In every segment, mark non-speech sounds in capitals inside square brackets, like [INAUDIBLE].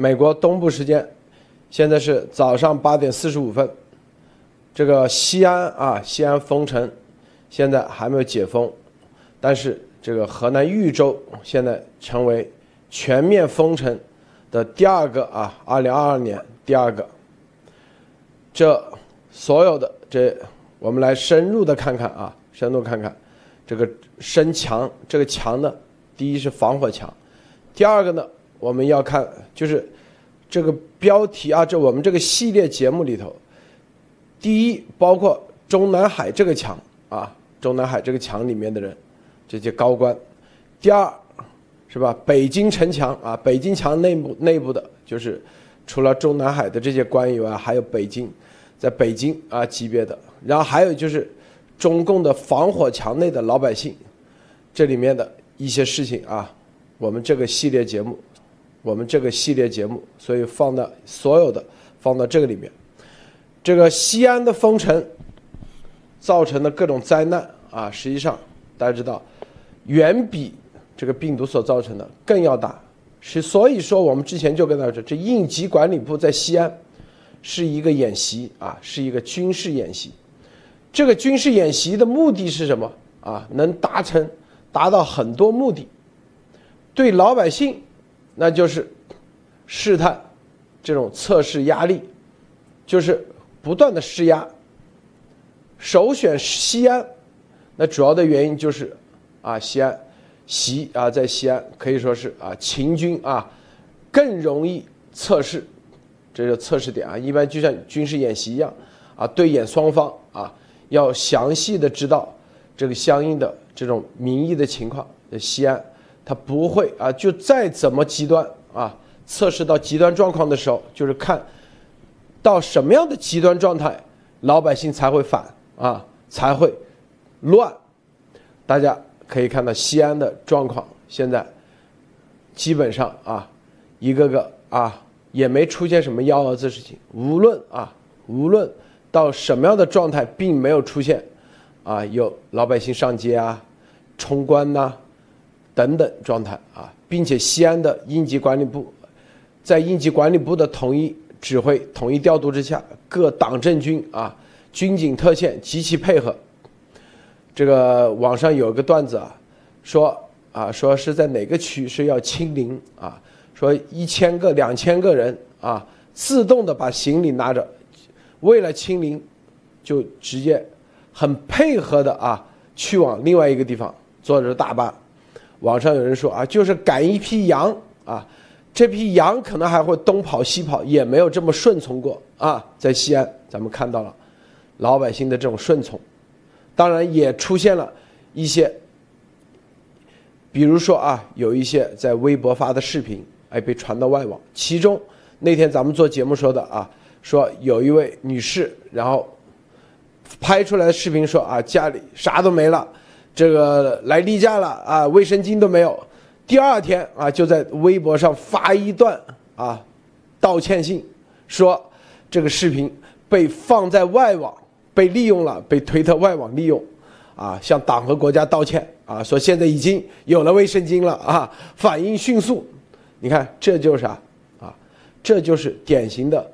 美国东部时间，现在是早上八点四十五分。这个西安啊，西安封城，现在还没有解封，但是这个河南豫州现在成为全面封城的第二个啊，二零二二年第二个。这所有的这，我们来深入的看看啊，深入看看这个深墙，这个墙呢，第一是防火墙，第二个呢，我们要看就是这个标题啊，这我们这个系列节目里头。第一，包括中南海这个墙啊，中南海这个墙里面的人，这些高官；第二，是吧？北京城墙啊，北京墙内部内部的，就是除了中南海的这些官以外，还有北京，在北京啊级别的。然后还有就是中共的防火墙内的老百姓，这里面的一些事情啊，我们这个系列节目，我们这个系列节目，所以放到所有的放到这个里面。这个西安的封城造成的各种灾难啊，实际上大家知道，远比这个病毒所造成的更要大。是所以说，我们之前就跟大家说，这应急管理部在西安是一个演习啊，是一个军事演习。这个军事演习的目的是什么啊？能达成达到很多目的。对老百姓，那就是试探这种测试压力，就是。不断的施压，首选西安，那主要的原因就是，啊，西安，习啊，在西安可以说是啊，秦军啊，更容易测试，这是测试点啊，一般就像军事演习一样，啊，对演双方啊，要详细的知道这个相应的这种民意的情况。在西安，他不会啊，就再怎么极端啊，测试到极端状况的时候，就是看。到什么样的极端状态，老百姓才会反啊，才会乱？大家可以看到西安的状况，现在基本上啊，一个个啊，也没出现什么幺蛾子事情。无论啊，无论到什么样的状态，并没有出现啊，有老百姓上街啊、冲关呐等等状态啊，并且西安的应急管理部在应急管理部的统一。指挥统一调度之下，各党政军啊，军警特线极其配合。这个网上有个段子啊，说啊说是在哪个区是要清零啊，说一千个两千个人啊，自动的把行李拿着，为了清零，就直接很配合的啊，去往另外一个地方坐着大巴。网上有人说啊，就是赶一批羊啊。这批羊可能还会东跑西跑，也没有这么顺从过啊！在西安，咱们看到了老百姓的这种顺从，当然也出现了一些，比如说啊，有一些在微博发的视频，哎，被传到外网。其中那天咱们做节目说的啊，说有一位女士，然后拍出来的视频说啊，家里啥都没了，这个来例假了啊，卫生巾都没有。第二天啊，就在微博上发一段啊道歉信，说这个视频被放在外网，被利用了，被推特外网利用，啊，向党和国家道歉啊，说现在已经有了卫生巾了啊，反应迅速。你看，这就是啥啊？这就是典型的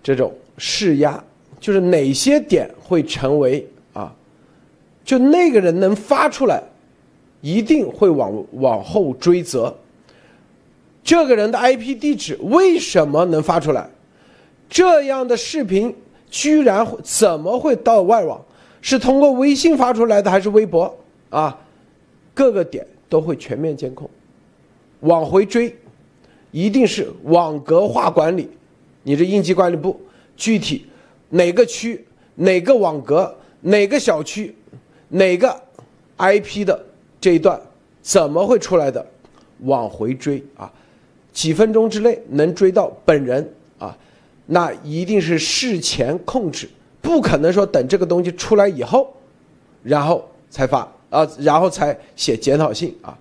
这种施压，就是哪些点会成为？就那个人能发出来。一定会往往后追责。这个人的 IP 地址为什么能发出来？这样的视频居然怎么会到外网？是通过微信发出来的还是微博？啊，各个点都会全面监控，往回追，一定是网格化管理。你这应急管理部具体哪个区、哪个网格、哪个小区、哪个 IP 的？这一段怎么会出来的？往回追啊，几分钟之内能追到本人啊，那一定是事前控制，不可能说等这个东西出来以后，然后才发啊，然后才写检讨信啊，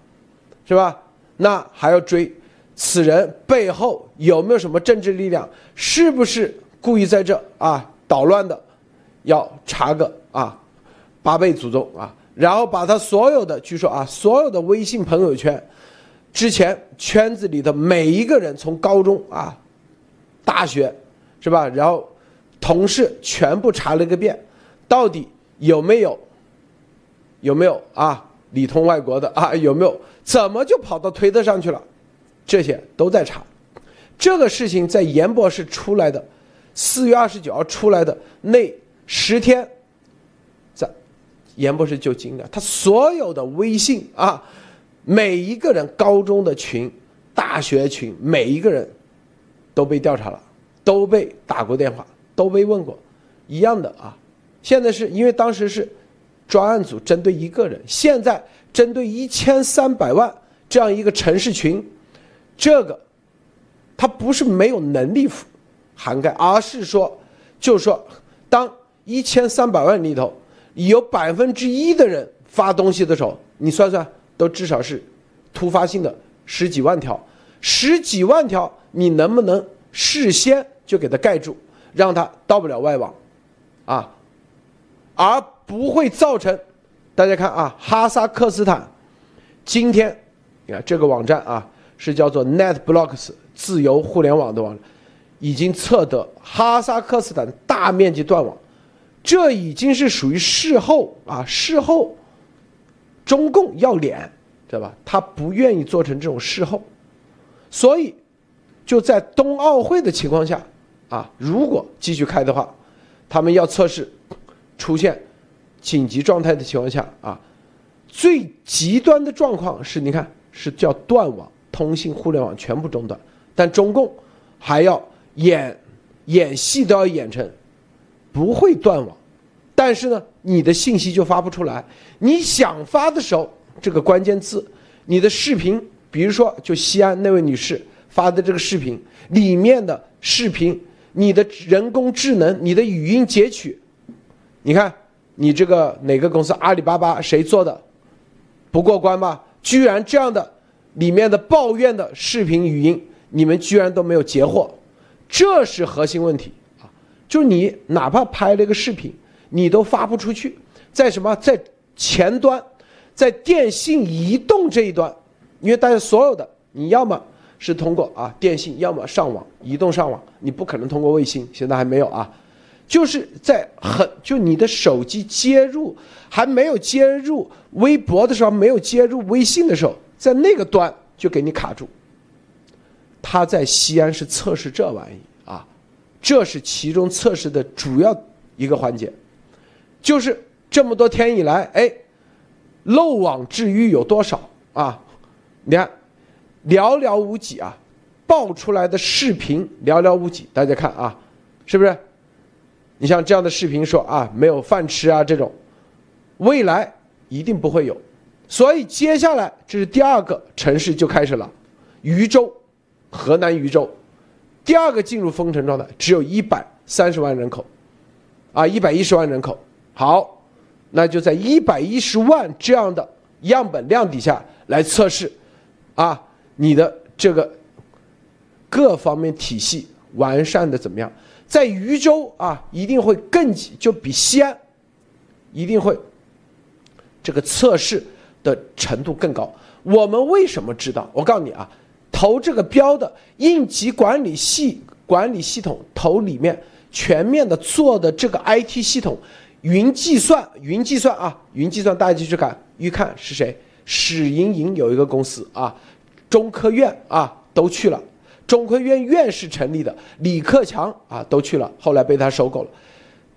是吧？那还要追此人背后有没有什么政治力量，是不是故意在这啊捣乱的？要查个啊八辈祖宗啊！然后把他所有的，据说啊，所有的微信朋友圈，之前圈子里的每一个人，从高中啊、大学，是吧？然后同事全部查了个遍，到底有没有有没有啊？里通外国的啊？有没有？怎么就跑到推特上去了？这些都在查。这个事情在严博士出来的四月二十九号出来的那十天，严博士就惊了，他所有的微信啊，每一个人高中的群、大学群，每一个人都被调查了，都被打过电话，都被问过，一样的啊。现在是因为当时是专案组针对一个人，现在针对一千三百万这样一个城市群，这个。他不是没有能力涵盖，而是说，就是说，当一千三百万里头有百分之一的人发东西的时候，你算算，都至少是突发性的十几万条，十几万条，你能不能事先就给它盖住，让它到不了外网，啊，而不会造成，大家看啊，哈萨克斯坦今天，你看这个网站啊，是叫做 NetBlocks。自由互联网的网已经测得哈萨克斯坦大面积断网，这已经是属于事后啊，事后中共要脸，知道吧？他不愿意做成这种事后，所以就在冬奥会的情况下啊，如果继续开的话，他们要测试出现紧急状态的情况下啊，最极端的状况是你看是叫断网，通信互联网全部中断。但中共还要演演戏都要演成不会断网，但是呢，你的信息就发不出来。你想发的时候，这个关键字，你的视频，比如说就西安那位女士发的这个视频里面的视频，你的人工智能，你的语音截取，你看你这个哪个公司阿里巴巴谁做的不过关吧？居然这样的里面的抱怨的视频语音。你们居然都没有截获，这是核心问题就你哪怕拍了一个视频，你都发不出去，在什么？在前端，在电信、移动这一端，因为大家所有的你要么是通过啊电信，要么上网，移动上网，你不可能通过卫星，现在还没有啊，就是在很就你的手机接入还没有接入微博的时候，没有接入微信的时候，在那个端就给你卡住。他在西安是测试这玩意，这是其中测试的主要一个环节，就是这么多天以来，哎，漏网之鱼有多少啊？你看，寥寥无几啊，爆出来的视频寥寥无几，大家看啊，是不是？你像这样的视频说啊，没有饭吃啊，这种，未来一定不会有，所以接下来这是第二个城市就开始了，渝州。河南禹州，第二个进入封城状态，只有一百三十万人口，啊，一百一十万人口。好，那就在一百一十万这样的样本量底下来测试，啊，你的这个各方面体系完善的怎么样？在禹州啊，一定会更就比西安，一定会这个测试的程度更高。我们为什么知道？我告诉你啊。投这个标的应急管理系管理系统，投里面全面的做的这个 IT 系统，云计算，云计算啊，云计算，大家去看，一看是谁？史莹莹有一个公司啊，中科院啊都去了，中科院院士成立的李克强啊都去了，后来被他收购了，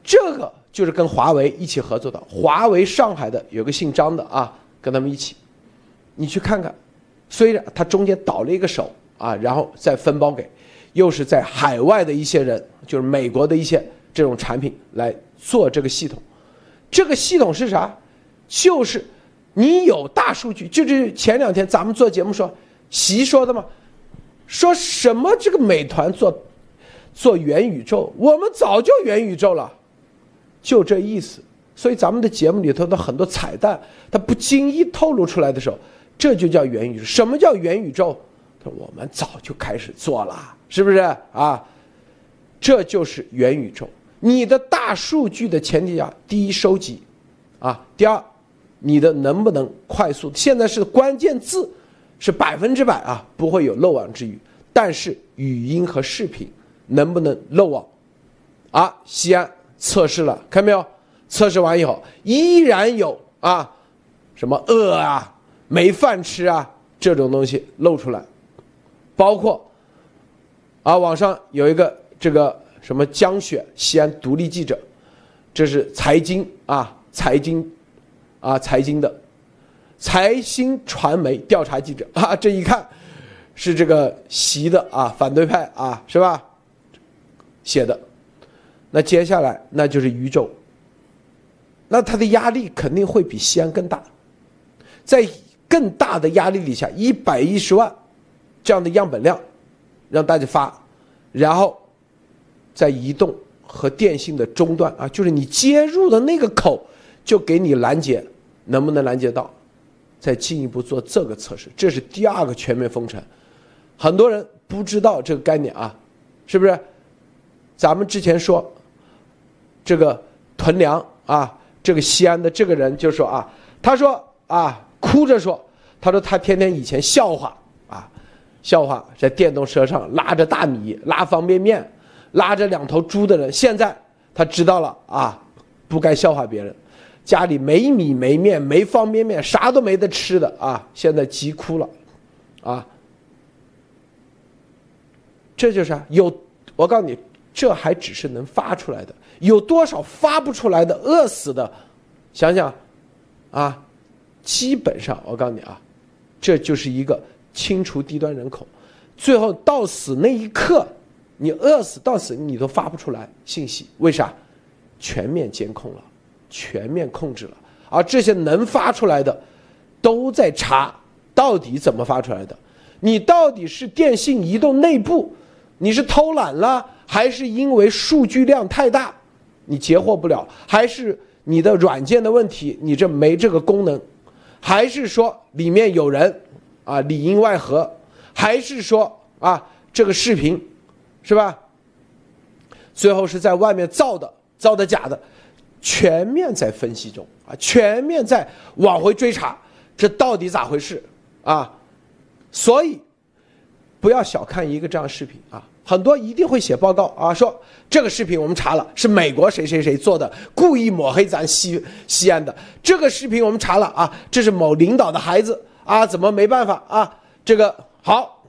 这个就是跟华为一起合作的，华为上海的有个姓张的啊，跟他们一起，你去看看。虽然他中间倒了一个手啊，然后再分包给，又是在海外的一些人，就是美国的一些这种产品来做这个系统。这个系统是啥？就是你有大数据，就是前两天咱们做节目说，习说的嘛，说什么这个美团做做元宇宙，我们早就元宇宙了，就这意思。所以咱们的节目里头的很多彩蛋，它不经意透露出来的时候。这就叫元宇宙。什么叫元宇宙？我们早就开始做了，是不是啊？这就是元宇宙。你的大数据的前提下，第一收集，啊，第二，你的能不能快速？现在是关键字，是百分之百啊不会有漏网之鱼，但是语音和视频能不能漏网？啊，西安测试了，看到没有？测试完以后依然有啊，什么饿啊、没饭吃啊这种东西露出来，包括啊，网上有一个这个什么江雪，西安独立记者，这是财经啊，财经啊，财经的。财新传媒调查记者啊，这一看是这个习的啊，反对派啊，是吧？写的，那接下来那就是宇宙，那他的压力肯定会比西安更大，在更大的压力底下，一百一十万这样的样本量让大家发，然后在移动和电信的终端啊，就是你接入的那个口就给你拦截，能不能拦截到？再进一步做这个测试，这是第二个全面封城。很多人不知道这个概念啊，是不是？咱们之前说这个屯粮啊，这个西安的这个人就说啊，他说啊，哭着说，他说他天天以前笑话啊，笑话在电动车上拉着大米、拉方便面、拉着两头猪的人，现在他知道了啊，不该笑话别人。家里没米没面没方便面，啥都没得吃的啊！现在急哭了，啊！这就是啊有，我告诉你，这还只是能发出来的，有多少发不出来的饿死的？想想，啊，基本上我告诉你啊，这就是一个清除低端人口，最后到死那一刻，你饿死到死你都发不出来信息，为啥？全面监控了。全面控制了，而这些能发出来的，都在查到底怎么发出来的。你到底是电信、移动内部，你是偷懒了，还是因为数据量太大，你截获不了？还是你的软件的问题，你这没这个功能？还是说里面有人啊里应外合？还是说啊这个视频是吧？最后是在外面造的，造的假的？全面在分析中啊，全面在往回追查，这到底咋回事啊？所以不要小看一个这样视频啊，很多一定会写报告啊，说这个视频我们查了，是美国谁谁谁做的，故意抹黑咱西西安的。这个视频我们查了啊，这是某领导的孩子啊，怎么没办法啊？这个好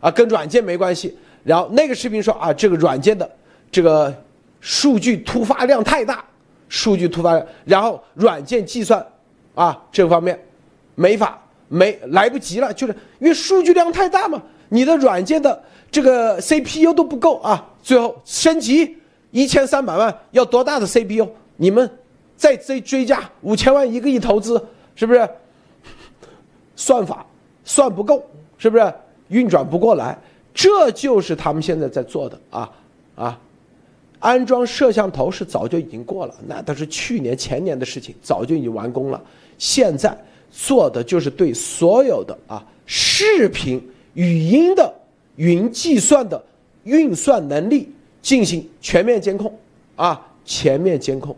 啊，跟软件没关系。然后那个视频说啊，这个软件的这个。数据突发量太大，数据突发量，然后软件计算，啊，这方面没法没来不及了，就是因为数据量太大嘛，你的软件的这个 CPU 都不够啊，最后升级一千三百万要多大的 CPU？你们再追追加五千万一个亿投资，是不是？算法算不够，是不是运转不过来？这就是他们现在在做的啊啊！安装摄像头是早就已经过了，那都是去年前年的事情，早就已经完工了。现在做的就是对所有的啊视频、语音的云计算的运算能力进行全面监控，啊，全面监控，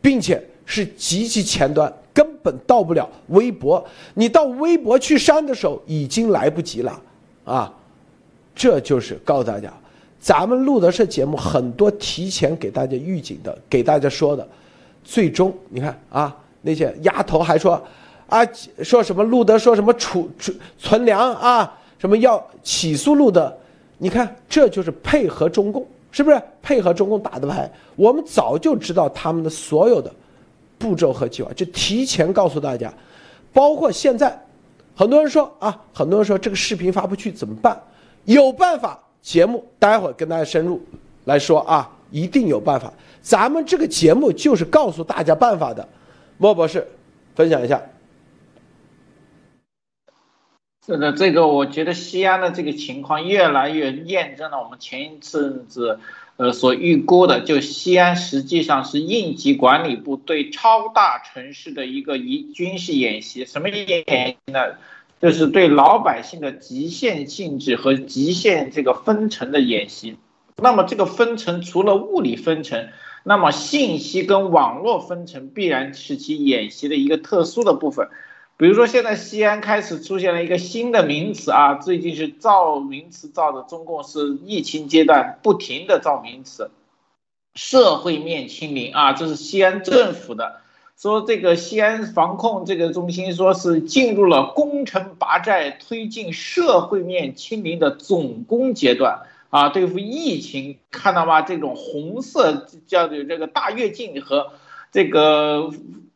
并且是极其前端，根本到不了微博。你到微博去删的时候已经来不及了，啊，这就是告诉大家。咱们录的是节目，很多提前给大家预警的，给大家说的，最终你看啊，那些丫头还说，啊，说什么路德说什么储储存粮啊，什么要起诉路的，你看这就是配合中共，是不是配合中共打的牌？我们早就知道他们的所有的步骤和计划，就提前告诉大家，包括现在，很多人说啊，很多人说这个视频发不去怎么办？有办法。节目待会儿跟大家深入来说啊，一定有办法。咱们这个节目就是告诉大家办法的。莫博士，分享一下。是的，这个我觉得西安的这个情况越来越验证了我们前一阵子呃所预估的，就西安实际上是应急管理部对超大城市的一个一军事演习。什么演习呢？就是对老百姓的极限性质和极限这个分层的演习，那么这个分层除了物理分层，那么信息跟网络分层必然是其演习的一个特殊的部分。比如说现在西安开始出现了一个新的名词啊，最近是造名词造的，中共是疫情阶段不停的造名词，社会面清零啊，这是西安政府的。说这个西安防控这个中心说是进入了攻城拔寨、推进社会面清零的总攻阶段啊，对付疫情，看到吗？这种红色叫做这个大跃进和这个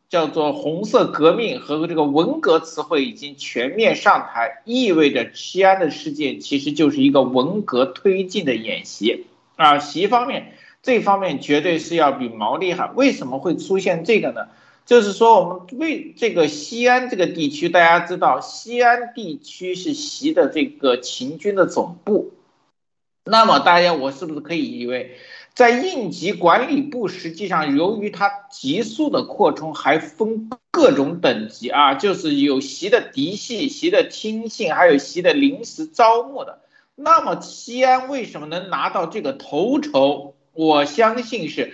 叫做红色革命和这个文革词汇已经全面上台，意味着西安的事件其实就是一个文革推进的演习啊。习方面这方面绝对是要比毛厉害，为什么会出现这个呢？就是说，我们为这个西安这个地区，大家知道，西安地区是习的这个秦军的总部。那么，大家我是不是可以以为，在应急管理部，实际上由于它急速的扩充，还分各种等级啊，就是有习的嫡系、习的亲信，还有习的临时招募的。那么，西安为什么能拿到这个头筹？我相信是。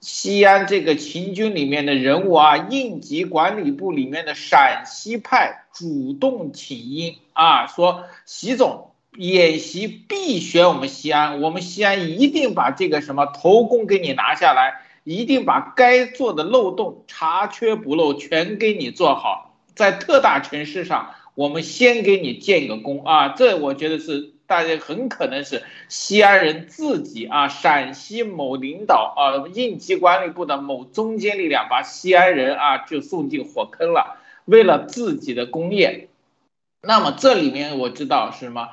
西安这个秦军里面的人物啊，应急管理部里面的陕西派主动请缨啊，说习总演习必选我们西安，我们西安一定把这个什么头功给你拿下来，一定把该做的漏洞查缺补漏全给你做好，在特大城市上，我们先给你建个功啊，这我觉得是。大家很可能是西安人自己啊，陕西某领导啊，应急管理部的某中坚力量把西安人啊就送进火坑了，为了自己的工业。那么这里面我知道是什么？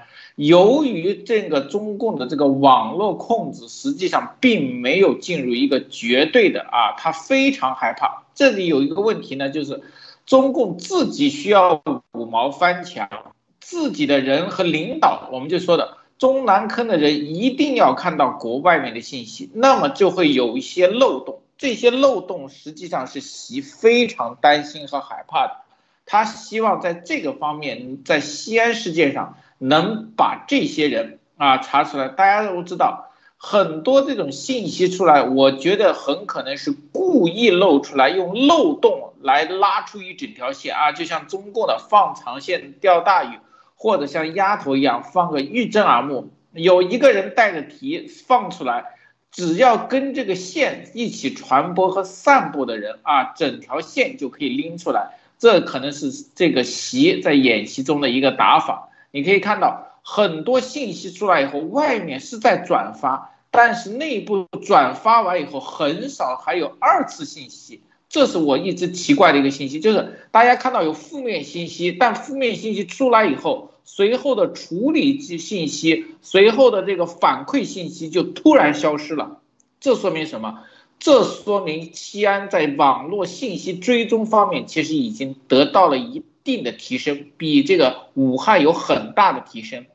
由于这个中共的这个网络控制实际上并没有进入一个绝对的啊，他非常害怕。这里有一个问题呢，就是中共自己需要五毛翻墙。自己的人和领导，我们就说的中南坑的人一定要看到国外面的信息，那么就会有一些漏洞。这些漏洞实际上是习非常担心和害怕的，他希望在这个方面，在西安事件上能把这些人啊查出来。大家都知道。很多这种信息出来，我觉得很可能是故意露出来，用漏洞来拉出一整条线啊，就像中共的放长线钓大鱼，或者像鸭头一样放个欲珍而目。有一个人带着题放出来，只要跟这个线一起传播和散布的人啊，整条线就可以拎出来。这可能是这个习在演习中的一个打法。你可以看到。很多信息出来以后，外面是在转发，但是内部转发完以后，很少还有二次信息。这是我一直奇怪的一个信息，就是大家看到有负面信息，但负面信息出来以后，随后的处理及信息，随后的这个反馈信息就突然消失了。这说明什么？这说明西安在网络信息追踪方面其实已经得到了一定的提升，比这个武汉有很大的提升。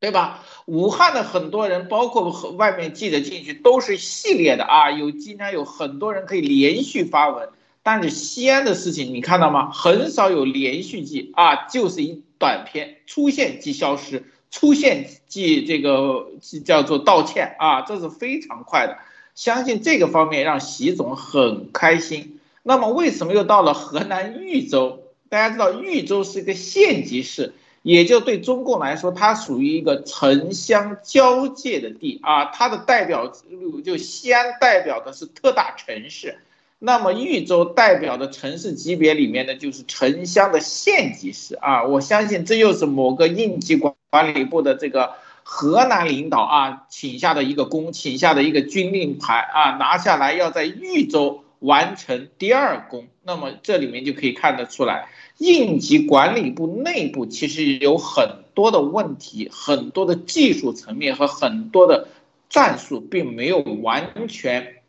对吧？武汉的很多人，包括和外面记者进去，都是系列的啊，有经常有很多人可以连续发文。但是西安的事情，你看到吗？很少有连续记啊，就是一短片出现即消失，出现即这个叫做道歉啊，这是非常快的。相信这个方面让习总很开心。那么为什么又到了河南豫州？大家知道豫州是一个县级市。也就对中共来说，它属于一个城乡交界的地啊，它的代表就西安代表的是特大城市，那么豫州代表的城市级别里面呢，就是城乡的县级市啊。我相信这又是某个应急管管理部的这个河南领导啊请下的一个功，请下的一个军令牌啊，拿下来要在豫州完成第二功。那么这里面就可以看得出来。应急管理部内部其实有很多的问题，很多的技术层面和很多的战术并没有完全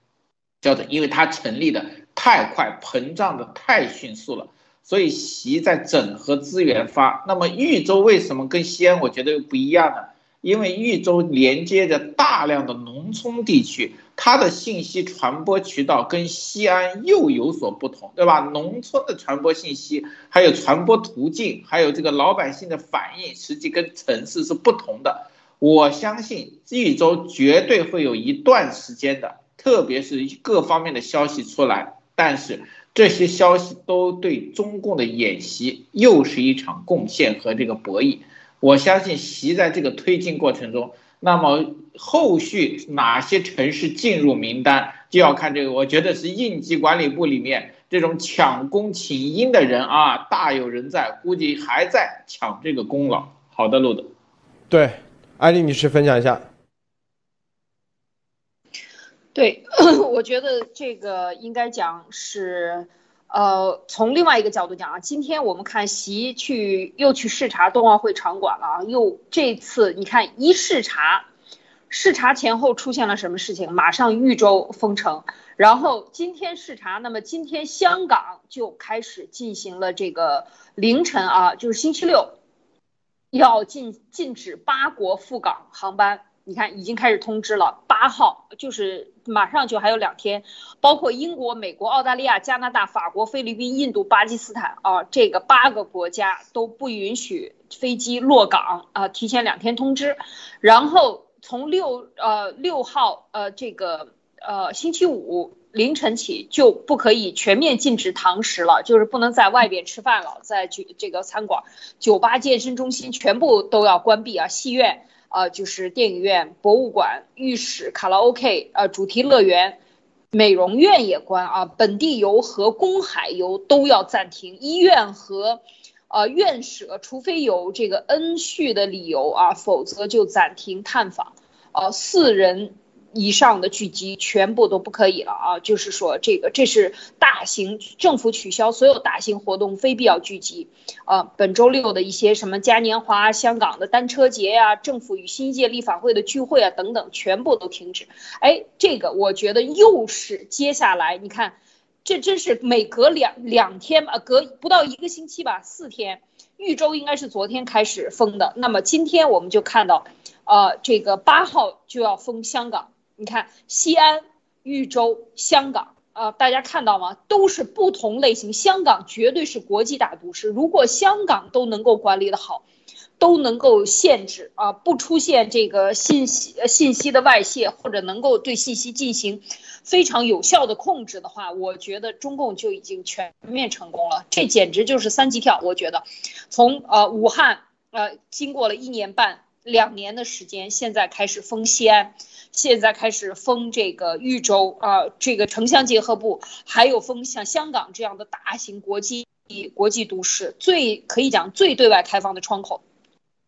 叫做，因为它成立的太快，膨胀的太迅速了，所以习在整合资源发。那么豫州为什么跟西安我觉得又不一样呢？因为豫州连接着大量的农村地区。它的信息传播渠道跟西安又有所不同，对吧？农村的传播信息，还有传播途径，还有这个老百姓的反应，实际跟城市是不同的。我相信豫州绝对会有一段时间的，特别是各方面的消息出来，但是这些消息都对中共的演习又是一场贡献和这个博弈。我相信习在这个推进过程中，那么后续哪些城市进入名单，就要看这个。我觉得是应急管理部里面这种抢功请缨的人啊，大有人在，估计还在抢这个功劳。好的，路德。对，艾丽女士分享一下。对，[COUGHS] 我觉得这个应该讲是，呃，从另外一个角度讲啊，今天我们看习去又去视察冬奥会场馆了啊，又这次你看一视察，视察前后出现了什么事情？马上豫州封城，然后今天视察，那么今天香港就开始进行了这个凌晨啊，就是星期六，要禁禁止八国赴港航班。你看，已经开始通知了，八号就是马上就还有两天，包括英国、美国、澳大利亚、加拿大、法国、菲律宾、印度、巴基斯坦啊，这个八个国家都不允许飞机落港啊，提前两天通知。然后从六呃六号呃这个呃星期五凌晨起就不可以全面禁止堂食了，就是不能在外边吃饭了，在这这个餐馆、酒吧、健身中心全部都要关闭啊，戏院。呃，就是电影院、博物馆、浴室、卡拉 OK，呃，主题乐园、美容院也关啊。本地游和公海游都要暂停。医院和，呃，院舍，除非有这个恩恤的理由啊，否则就暂停探访。呃，四人。以上的聚集全部都不可以了啊！就是说，这个这是大型政府取消所有大型活动，非必要聚集。啊，本周六的一些什么嘉年华、香港的单车节呀，政府与新界立法会的聚会啊等等，全部都停止。哎，这个我觉得又是接下来你看，这真是每隔两两天吧，隔不到一个星期吧，四天。豫州应该是昨天开始封的，那么今天我们就看到，呃，这个八号就要封香港。你看，西安、豫州、香港啊，大家看到吗？都是不同类型。香港绝对是国际大都市，如果香港都能够管理的好，都能够限制啊，不出现这个信息信息的外泄，或者能够对信息进行非常有效的控制的话，我觉得中共就已经全面成功了。这简直就是三级跳。我觉得，从呃武汉呃经过了一年半两年的时间，现在开始封西安。现在开始封这个豫州啊，这个城乡结合部，还有封像香港这样的大型国际国际都市，最可以讲最对外开放的窗口。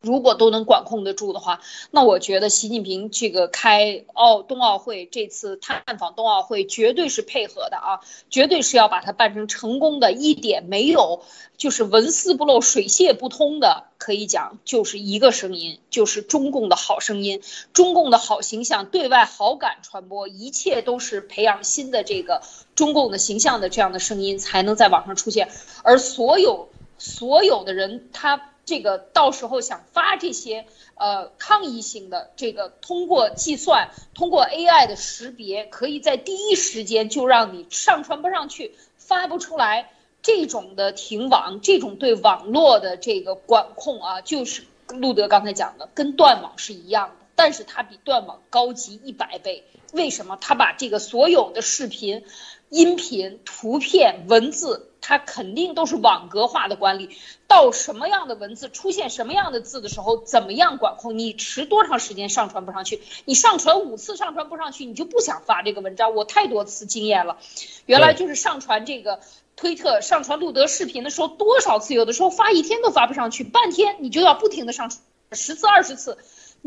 如果都能管控得住的话，那我觉得习近平这个开奥冬奥会这次探访冬奥会绝对是配合的啊，绝对是要把它办成成功的，一点没有就是纹丝不漏、水泄不通的。可以讲就是一个声音，就是中共的好声音，中共的好形象，对外好感传播，一切都是培养新的这个中共的形象的这样的声音才能在网上出现，而所有所有的人他。这个到时候想发这些呃抗议性的这个，通过计算，通过 AI 的识别，可以在第一时间就让你上传不上去，发不出来。这种的停网，这种对网络的这个管控啊，就是路德刚才讲的，跟断网是一样的，但是它比断网高级一百倍。为什么？他把这个所有的视频。音频、图片、文字，它肯定都是网格化的管理。到什么样的文字出现什么样的字的时候，怎么样管控？你迟多长时间上传不上去？你上传五次上传不上去，你就不想发这个文章。我太多次经验了，原来就是上传这个推特、上传录德视频的时候，多少次？有的时候发一天都发不上去，半天你就要不停的上传十次、二十次。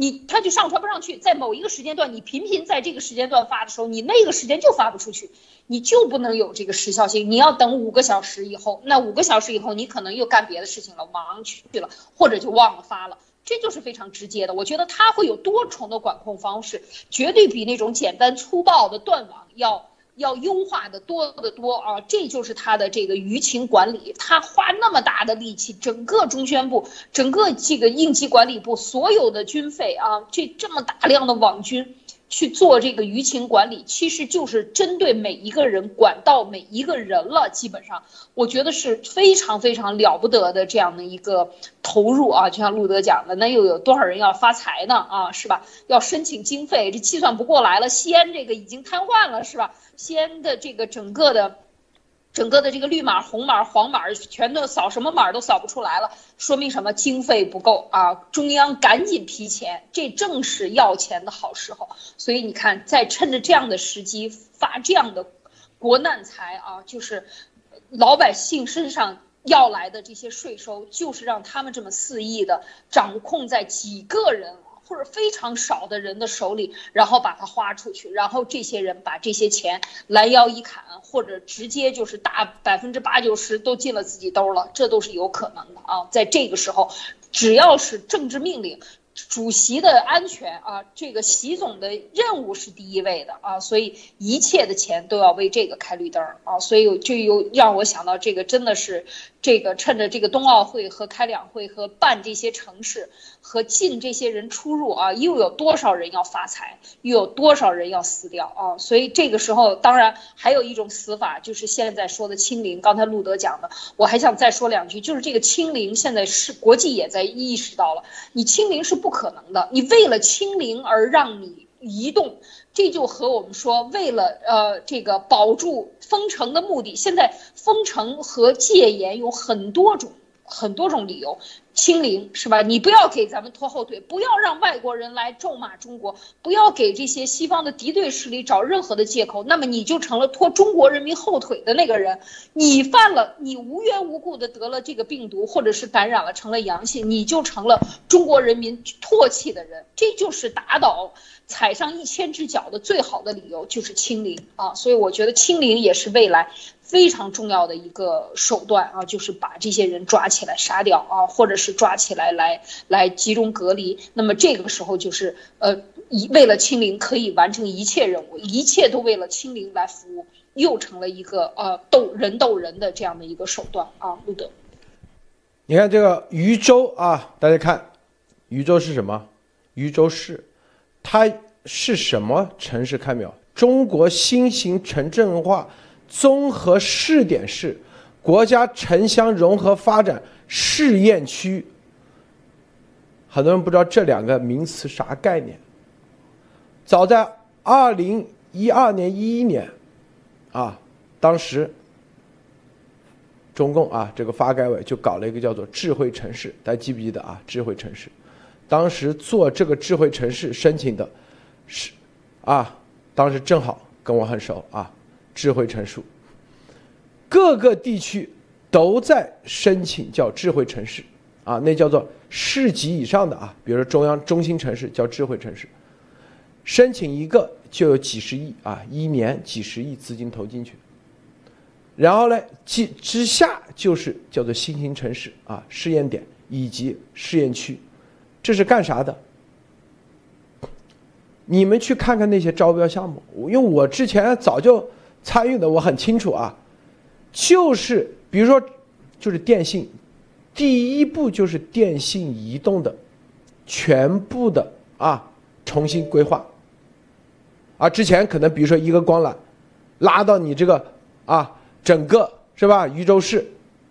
你他就上传不上去，在某一个时间段，你频频在这个时间段发的时候，你那个时间就发不出去，你就不能有这个时效性。你要等五个小时以后，那五个小时以后，你可能又干别的事情了，忙去了，或者就忘了发了，这就是非常直接的。我觉得它会有多重的管控方式，绝对比那种简单粗暴的断网要。要优化的多得多啊！这就是他的这个舆情管理，他花那么大的力气，整个中宣部、整个这个应急管理部所有的军费啊，这这么大量的网军。去做这个舆情管理，其实就是针对每一个人，管到每一个人了。基本上，我觉得是非常非常了不得的这样的一个投入啊！就像路德讲的，那又有多少人要发财呢？啊，是吧？要申请经费，这计算不过来了。西安这个已经瘫痪了，是吧？西安的这个整个的整个的这个绿码、红码、黄码全都扫，什么码都扫不出来了，说明什么？经费不够啊！中央赶紧批钱，这正是要钱的好时候。所以你看，在趁着这样的时机发这样的国难财啊，就是老百姓身上要来的这些税收，就是让他们这么肆意的掌控在几个人。或者非常少的人的手里，然后把它花出去，然后这些人把这些钱拦腰一砍，或者直接就是大百分之八九十都进了自己兜了，这都是有可能的啊。在这个时候，只要是政治命令。主席的安全啊，这个习总的任务是第一位的啊，所以一切的钱都要为这个开绿灯啊，所以就又让我想到这个真的是这个趁着这个冬奥会和开两会和办这些城市和进这些人出入啊，又有多少人要发财，又有多少人要死掉啊？所以这个时候当然还有一种死法，就是现在说的清零。刚才路德讲的，我还想再说两句，就是这个清零现在是国际也在意识到了，你清零是不。可能的，你为了清零而让你移动，这就和我们说为了呃这个保住封城的目的，现在封城和戒严有很多种很多种理由。清零是吧？你不要给咱们拖后腿，不要让外国人来咒骂中国，不要给这些西方的敌对势力找任何的借口，那么你就成了拖中国人民后腿的那个人。你犯了，你无缘无故的得了这个病毒，或者是感染了成了阳性，你就成了中国人民唾弃的人。这就是打倒、踩上一千只脚的最好的理由，就是清零啊！所以我觉得清零也是未来。非常重要的一个手段啊，就是把这些人抓起来杀掉啊，或者是抓起来来来集中隔离。那么这个时候就是呃，一为了清零可以完成一切任务，一切都为了清零来服务，又成了一个呃斗人斗人的这样的一个手段啊。路德，你看这个渝州啊，大家看渝州是什么？渝州市，它是什么城市？看没有？中国新型城镇化。综合试点市，国家城乡融合发展试验区。很多人不知道这两个名词啥概念。早在二零一二年、一一年，啊，当时中共啊这个发改委就搞了一个叫做智慧城市，大家记不记得啊？智慧城市，当时做这个智慧城市申请的，是啊，当时正好跟我很熟啊。智慧城市，各个地区都在申请叫智慧城市，啊，那叫做市级以上的啊，比如说中央中心城市叫智慧城市，申请一个就有几十亿啊，一年几十亿资金投进去，然后呢，之之下就是叫做新型城市啊，试验点以及试验区，这是干啥的？你们去看看那些招标项目，因为我之前早就。参与的我很清楚啊，就是比如说，就是电信，第一步就是电信移动的全部的啊重新规划，啊之前可能比如说一个光缆拉到你这个啊整个是吧禹州市，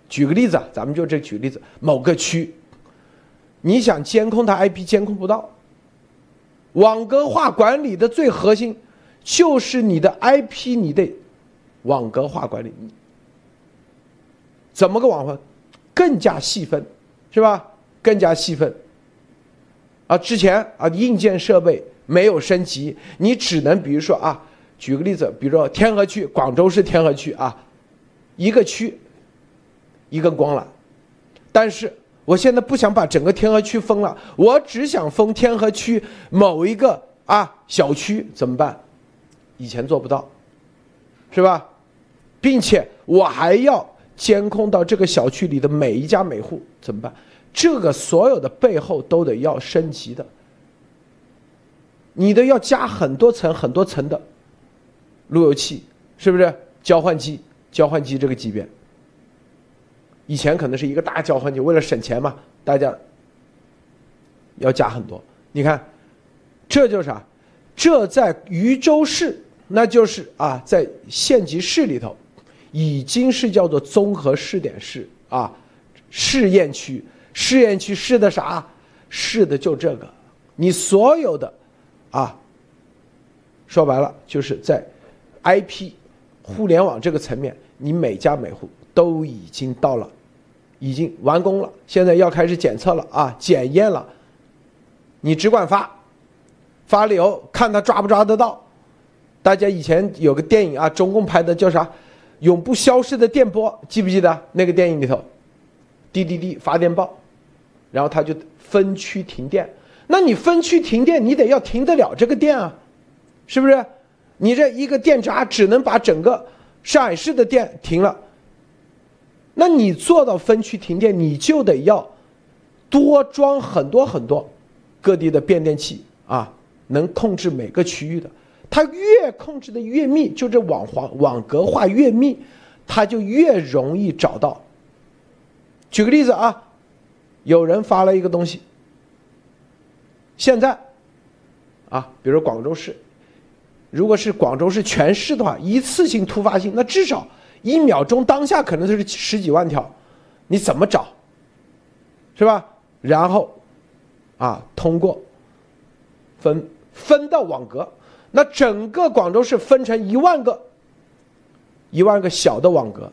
举个例子，咱们就这举例子，某个区，你想监控它 IP 监控不到，网格化管理的最核心。就是你的 IP，你的网格化管理，怎么个网分？更加细分，是吧？更加细分。啊，之前啊，硬件设备没有升级，你只能比如说啊，举个例子，比如说天河区，广州市天河区啊，一个区一个光缆，但是我现在不想把整个天河区封了，我只想封天河区某一个啊小区，怎么办？以前做不到，是吧？并且我还要监控到这个小区里的每一家每户，怎么办？这个所有的背后都得要升级的，你都要加很多层、很多层的路由器，是不是？交换机、交换机这个级别，以前可能是一个大交换机，为了省钱嘛，大家要加很多。你看，这就是啥？这在禹州市。那就是啊，在县级市里头，已经是叫做综合试点市啊，试验区，试验区试的啥？试的就这个，你所有的，啊，说白了就是在 IP 互联网这个层面，你每家每户都已经到了，已经完工了，现在要开始检测了啊，检验了。你只管发，发了以后看他抓不抓得到。大家以前有个电影啊，中共拍的叫啥？永不消失的电波，记不记得那个电影里头？滴滴滴发电报，然后他就分区停电。那你分区停电，你得要停得了这个电啊，是不是？你这一个电闸只能把整个上海市的电停了。那你做到分区停电，你就得要多装很多很多各地的变电器啊，能控制每个区域的。它越控制的越密，就这网黄网格化越密，它就越容易找到。举个例子啊，有人发了一个东西，现在啊，比如广州市，如果是广州市全市的话，一次性突发性，那至少一秒钟当下可能就是十几万条，你怎么找？是吧？然后啊，通过分分到网格。那整个广州市分成一万个，一万个小的网格，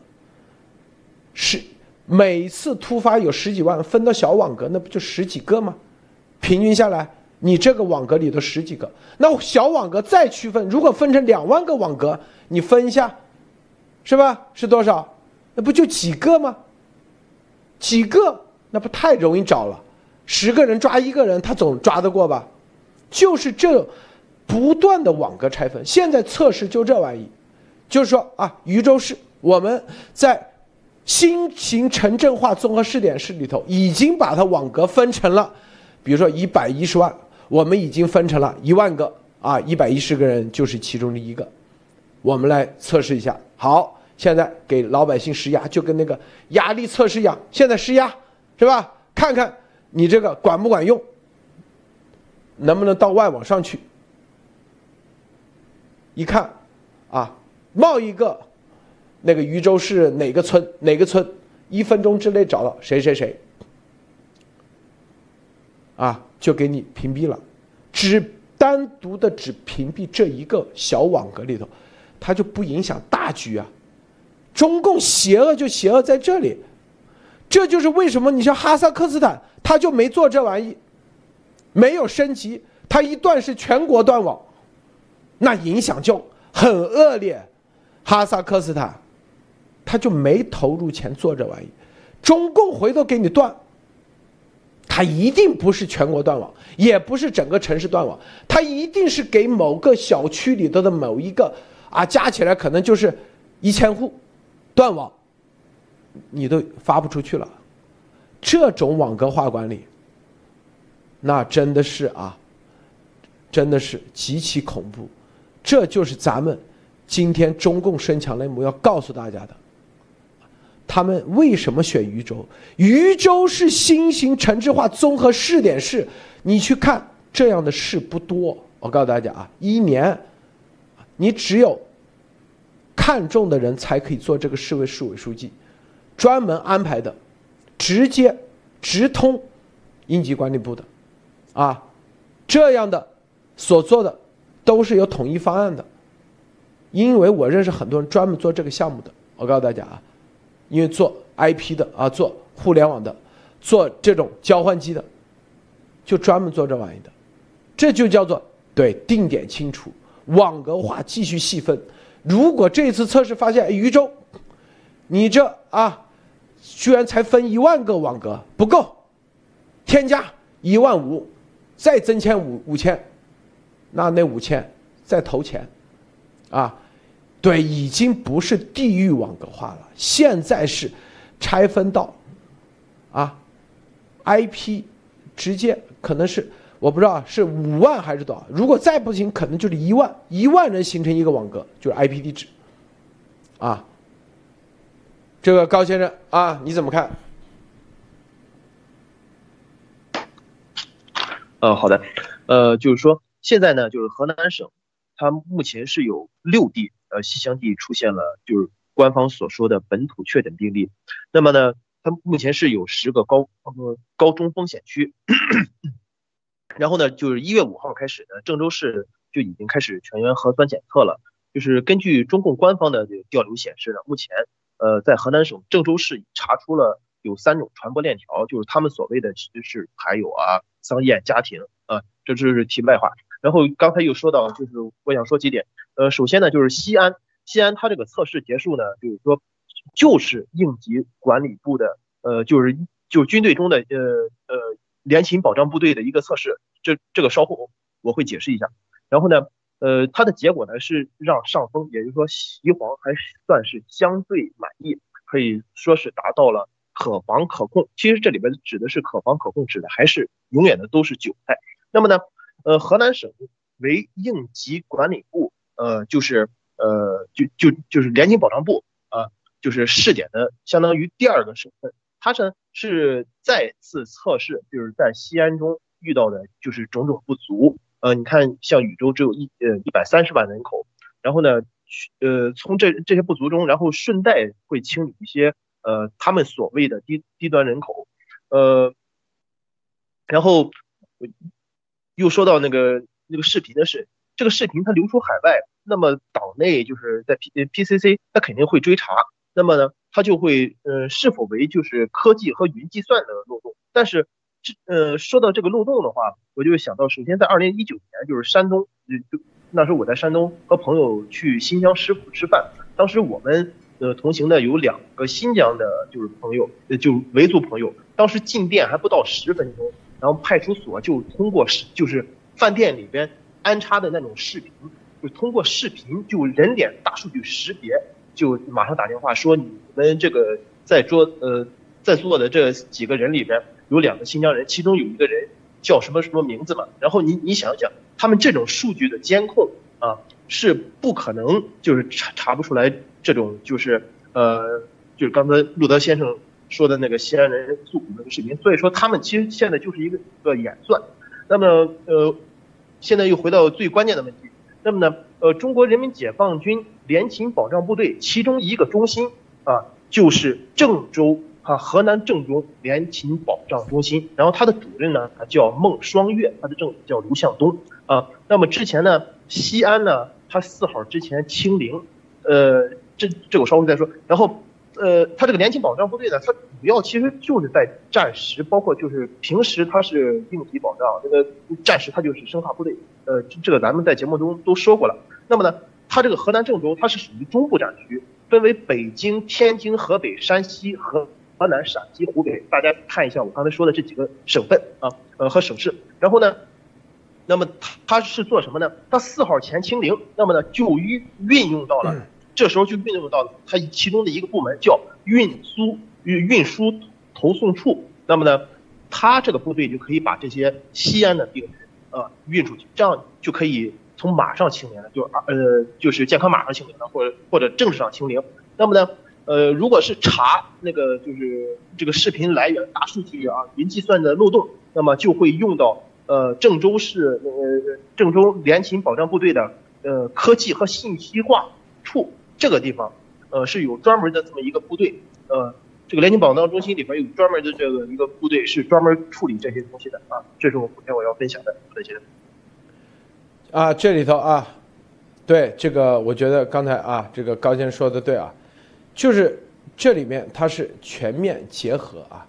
是每次突发有十几万，分到小网格，那不就十几个吗？平均下来，你这个网格里头十几个，那小网格再区分，如果分成两万个网格，你分一下，是吧？是多少？那不就几个吗？几个，那不太容易找了。十个人抓一个人，他总抓得过吧？就是这。不断的网格拆分，现在测试就这玩意，就是说啊，禹州市我们在新型城镇化综合试点市里头已经把它网格分成了，比如说一百一十万，我们已经分成了一万个啊，一百一十个人就是其中的一个，我们来测试一下。好，现在给老百姓施压，就跟那个压力测试一样，现在施压是吧？看看你这个管不管用，能不能到外网上去？一看，啊，冒一个，那个禹州市哪个村哪个村，一分钟之内找到谁谁谁，啊，就给你屏蔽了，只单独的只屏蔽这一个小网格里头，它就不影响大局啊。中共邪恶就邪恶在这里，这就是为什么你像哈萨克斯坦，他就没做这玩意，没有升级，他一断是全国断网。那影响就很恶劣，哈萨克斯坦，他就没投入钱做这玩意，中共回头给你断，他一定不是全国断网，也不是整个城市断网，他一定是给某个小区里头的某一个啊，加起来可能就是一千户断网，你都发不出去了，这种网格化管理，那真的是啊，真的是极其恐怖。这就是咱们今天中共深强内幕要告诉大家的。他们为什么选禹州？禹州是新型城市化综合试点市，你去看这样的市不多。我告诉大家啊，一年你只有看中的人才可以做这个市委市委书记，专门安排的，直接直通应急管理部的，啊，这样的所做的。都是有统一方案的，因为我认识很多人专门做这个项目的。我告诉大家啊，因为做 IP 的啊，做互联网的，做这种交换机的，就专门做这玩意的，这就叫做对定点清除、网格化，继续细分。如果这次测试发现宇宙，你这啊，居然才分一万个网格不够，添加一万五，再增添五五千。那那五千再投钱，啊，对，已经不是地域网格化了，现在是拆分到啊，IP 直接可能是我不知道是五万还是多少，如果再不行，可能就是一万，一万人形成一个网格，就是 IP 地址，啊，这个高先生啊，你怎么看？呃，好的，呃，就是说。现在呢，就是河南省，它目前是有六地，呃，西乡地出现了，就是官方所说的本土确诊病例。那么呢，它目前是有十个高呃高中风险区。[CLEARS THROAT] 然后呢，就是一月五号开始呢，郑州市就已经开始全员核酸检测了。就是根据中共官方的这个调流显示呢，目前呃，在河南省郑州市查出了有三种传播链条，就是他们所谓的其实是还有啊桑燕家庭啊，这这是题外话。然后刚才又说到，就是我想说几点，呃，首先呢就是西安，西安它这个测试结束呢，就是说就是应急管理部的，呃，就是就军队中的呃呃联勤保障部队的一个测试，这这个稍后我会解释一下。然后呢。呃，它的结果呢是让上峰，也就是说习黄还算是相对满意，可以说是达到了可防可控。其实这里边指的是可防可控，指的还是永远的都是韭菜。那么呢，呃，河南省为应急管理部，呃，就是呃，就就就是联勤保障部啊，就是试点的相当于第二个省份，它是是再次测试，就是在西安中遇到的就是种种不足。呃，你看，像禹州只有一呃一百三十万人口，然后呢，呃，从这这些不足中，然后顺带会清理一些呃他们所谓的低低端人口，呃，然后又说到那个那个视频的事，这个视频它流出海外，那么党内就是在 P PCC，它肯定会追查，那么呢，它就会呃是否为就是科技和云计算的漏洞，但是这。呃，说到这个漏洞的话，我就想到，首先在二零一九年，就是山东，就那时候我在山东和朋友去新疆食府吃饭，当时我们呃同行的有两个新疆的，就是朋友，就维族朋友，当时进店还不到十分钟，然后派出所就通过就是饭店里边安插的那种视频，就通过视频就人脸大数据识别，就马上打电话说你们这个在桌呃在座的这几个人里边。有两个新疆人，其中有一个人叫什么什么名字嘛？然后你你想想，他们这种数据的监控啊，是不可能就是查查不出来这种就是呃，就是刚才路德先生说的那个西安人诉苦那个视频。所以说他们其实现在就是一个一个演算。那么呃，现在又回到最关键的问题。那么呢呃，中国人民解放军联勤保障部队其中一个中心啊，就是郑州。啊，河南郑州联勤保障中心，然后它的主任呢叫孟双月，他的正叫卢向东啊。那么之前呢，西安呢，他四号之前清零，呃，这这我稍后再说。然后，呃，他这个联勤保障部队呢，它主要其实就是在战时，包括就是平时它是应急保障，那个战时它就是生化部队。呃，这个咱们在节目中都说过了。那么呢，它这个河南郑州它是属于中部战区，分为北京、天津、河北、山西和。河南、陕西、湖北，大家看一下我刚才说的这几个省份啊，呃和省市。然后呢，那么他他是做什么呢？他四号前清零，那么呢就运运用到了，这时候就运用到了他其中的一个部门叫运输运运输投送处。那么呢，他这个部队就可以把这些西安的病人啊运出去，这样就可以从马上清零了，就呃就是健康码上清零了，或者或者政治上清零。那么呢？呃，如果是查那个就是这个视频来源大数据啊，云计算的漏洞，那么就会用到呃郑州市呃郑州联勤保障部队的呃科技和信息化处这个地方，呃是有专门的这么一个部队，呃这个联勤保障中心里边有专门的这个一个部队是专门处理这些东西的啊，这是我今天我要分享的这些。啊，这里头啊，对这个我觉得刚才啊这个高先生说的对啊。就是这里面它是全面结合啊，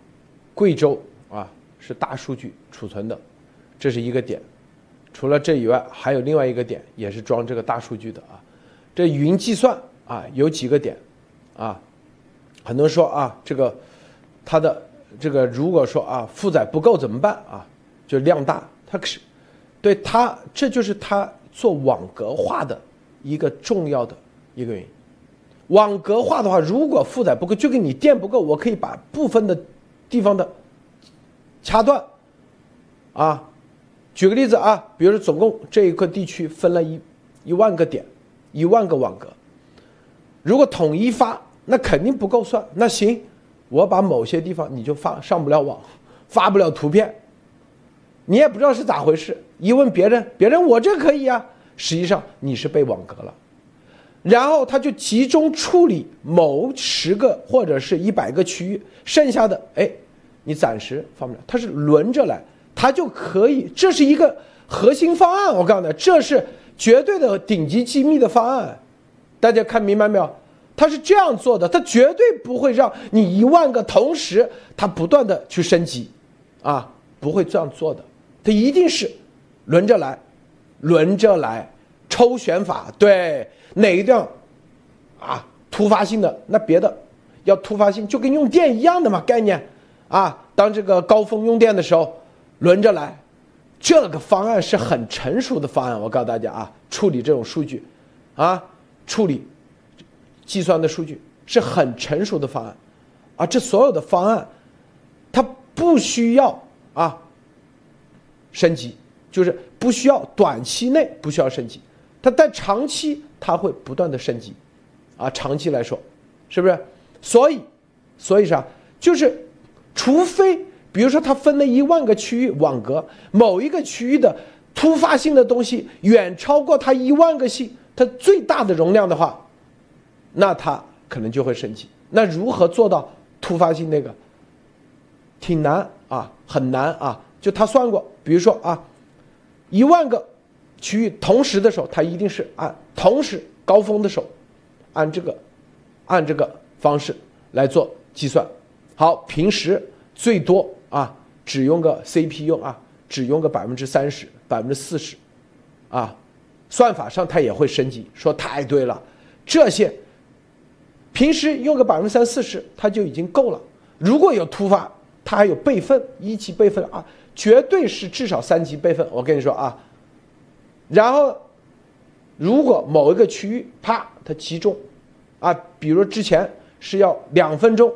贵州啊是大数据储存的，这是一个点。除了这以外，还有另外一个点也是装这个大数据的啊。这云计算啊有几个点啊，很多人说啊这个它的这个如果说啊负载不够怎么办啊？就量大，它是对它这就是它做网格化的一个重要的一个原因。网格化的话，如果负载不够，就跟你电不够，我可以把部分的地方的掐断，啊，举个例子啊，比如说总共这一个地区分了一一万个点，一万个网格，如果统一发，那肯定不够算。那行，我把某些地方你就发上不了网，[LAUGHS] 发不了图片，你也不知道是咋回事。一问别人，别人我这可以啊，实际上你是被网格了。然后他就集中处理某十个或者是一百个区域，剩下的哎，你暂时放不了，它是轮着来，它就可以，这是一个核心方案。我告诉你，这是绝对的顶级机密的方案，大家看明白没有？它是这样做的，它绝对不会让你一万个同时它不断的去升级，啊，不会这样做的，它一定是轮着来，轮着来，抽选法，对哪一段？啊突发性的，那别的要突发性，就跟用电一样的嘛概念，啊，当这个高峰用电的时候，轮着来，这个方案是很成熟的方案，我告诉大家啊，处理这种数据，啊，处理。计算的数据是很成熟的方案，啊，这所有的方案，它不需要啊升级，就是不需要短期内不需要升级，它在长期它会不断的升级，啊，长期来说，是不是？所以，所以啥？就是除非比如说它分了一万个区域网格，某一个区域的突发性的东西远超过它一万个系它最大的容量的话。那它可能就会升级。那如何做到突发性那个？挺难啊，很难啊。就他算过，比如说啊，一万个区域同时的时候，它一定是按同时高峰的时候，按这个按这个方式来做计算。好，平时最多啊，只用个 CPU 啊，只用个百分之三十、百分之四十，啊，算法上它也会升级。说太对了，这些。平时用个百分之三四十，它就已经够了。如果有突发，它还有备份，一级备份啊，绝对是至少三级备份。我跟你说啊，然后如果某一个区域啪它集中，啊，比如之前是要两分钟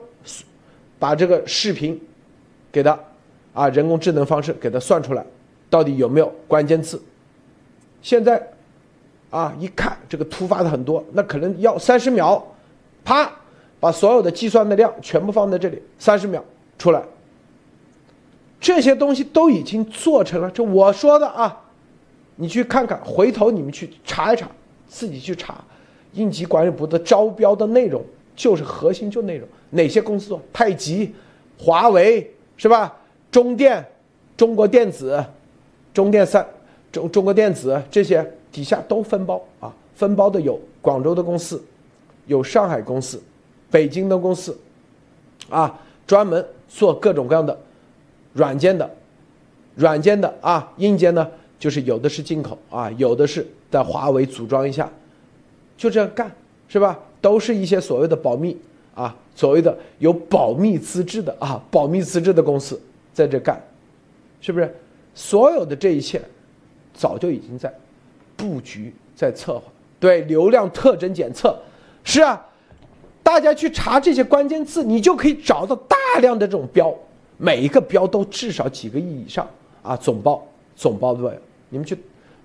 把这个视频给它啊人工智能方式给它算出来，到底有没有关键字？现在啊一看这个突发的很多，那可能要三十秒。啪，把所有的计算的量全部放在这里，三十秒出来。这些东西都已经做成了，这我说的啊，你去看看，回头你们去查一查，自己去查，应急管理部的招标的内容就是核心就内容，哪些公司做？太极、华为是吧？中电、中国电子、中电三、中中国电子这些底下都分包啊，分包的有广州的公司。有上海公司、北京的公司，啊，专门做各种各样的软件的，软件的啊，硬件呢，就是有的是进口啊，有的是在华为组装一下，就这样干，是吧？都是一些所谓的保密啊，所谓的有保密资质的啊，保密资质的公司在这干，是不是？所有的这一切，早就已经在布局、在策划，对流量特征检测。是啊，大家去查这些关键字，你就可以找到大量的这种标，每一个标都至少几个亿以上啊！总包总包对，你们去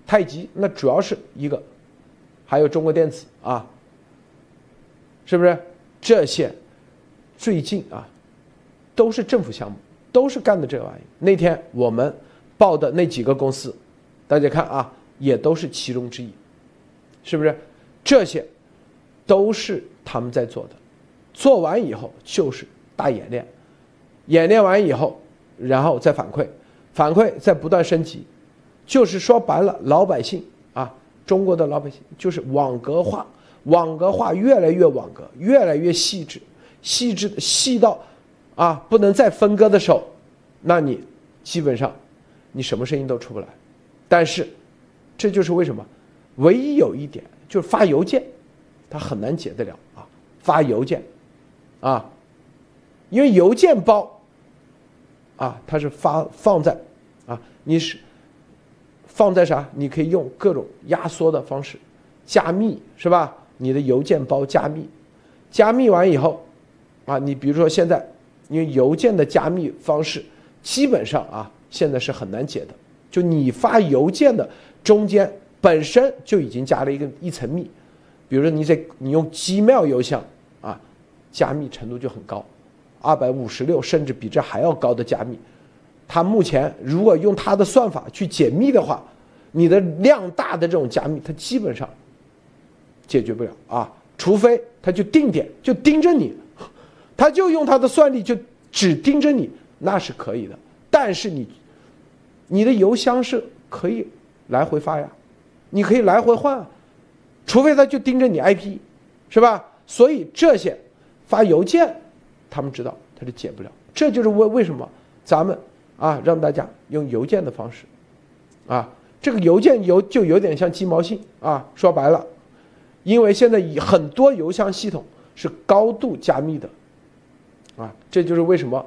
太极那主要是一个，还有中国电子啊，是不是？这些最近啊，都是政府项目，都是干的这玩意。那天我们报的那几个公司，大家看啊，也都是其中之一，是不是？这些。都是他们在做的，做完以后就是大演练，演练完以后，然后再反馈，反馈再不断升级，就是说白了，老百姓啊，中国的老百姓就是网格化，网格化越来越网格，越来越细致，细致细到啊不能再分割的时候，那你基本上你什么声音都出不来。但是这就是为什么，唯一有一点就是发邮件。它很难解得了啊！发邮件，啊，因为邮件包，啊，它是发放在，啊，你是放在啥？你可以用各种压缩的方式，加密是吧？你的邮件包加密，加密完以后，啊，你比如说现在，因为邮件的加密方式基本上啊，现在是很难解的。就你发邮件的中间本身就已经加了一个一层密。比如说你在你用 Gmail 邮箱啊，加密程度就很高，二百五十六甚至比这还要高的加密，它目前如果用它的算法去解密的话，你的量大的这种加密，它基本上解决不了啊，除非它就定点就盯着你，[LAUGHS] 它就用它的算力就只盯着你，那是可以的。但是你你的邮箱是可以来回发呀，你可以来回换。除非他就盯着你 IP，是吧？所以这些发邮件，他们知道他是解不了。这就是为为什么咱们啊让大家用邮件的方式，啊，这个邮件邮就有点像鸡毛信啊。说白了，因为现在以很多邮箱系统是高度加密的，啊，这就是为什么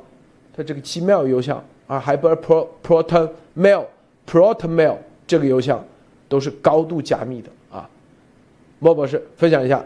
它这个 Gmail 邮箱啊，还不是 Pro Proton Mail Proton Mail 这个邮箱都是高度加密的啊。莫博士分享一下。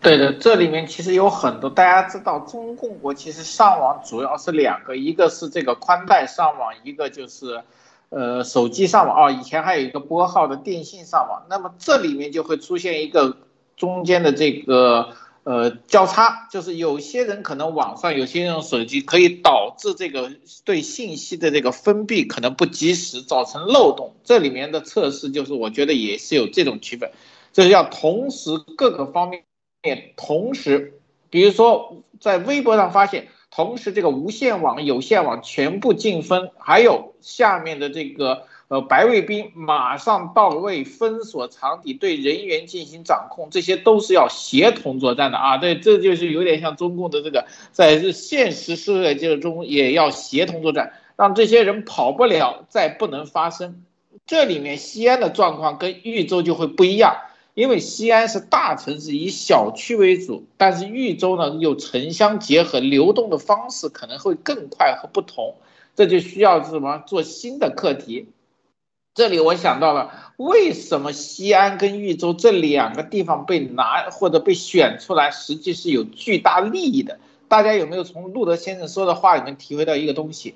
对的，这里面其实有很多，大家知道，中共国其实上网主要是两个，一个是这个宽带上网，一个就是，呃，手机上网哦。以前还有一个拨号的电信上网，那么这里面就会出现一个中间的这个呃交叉，就是有些人可能网上，有些人用手机，可以导致这个对信息的这个封闭可能不及时，造成漏洞。这里面的测试就是我觉得也是有这种区分，就是要同时各个方面。同时，比如说在微博上发现，同时这个无线网、有线网全部禁封，还有下面的这个呃白卫兵马上到位封锁场地，对人员进行掌控，这些都是要协同作战的啊。对，这就是有点像中共的这个在现实世界中也要协同作战，让这些人跑不了，再不能发生。这里面西安的状况跟豫州就会不一样。因为西安是大城市，以小区为主，但是豫州呢又城乡结合，流动的方式可能会更快和不同，这就需要什么做新的课题。这里我想到了，为什么西安跟豫州这两个地方被拿或者被选出来，实际是有巨大利益的。大家有没有从路德先生说的话里面体会到一个东西？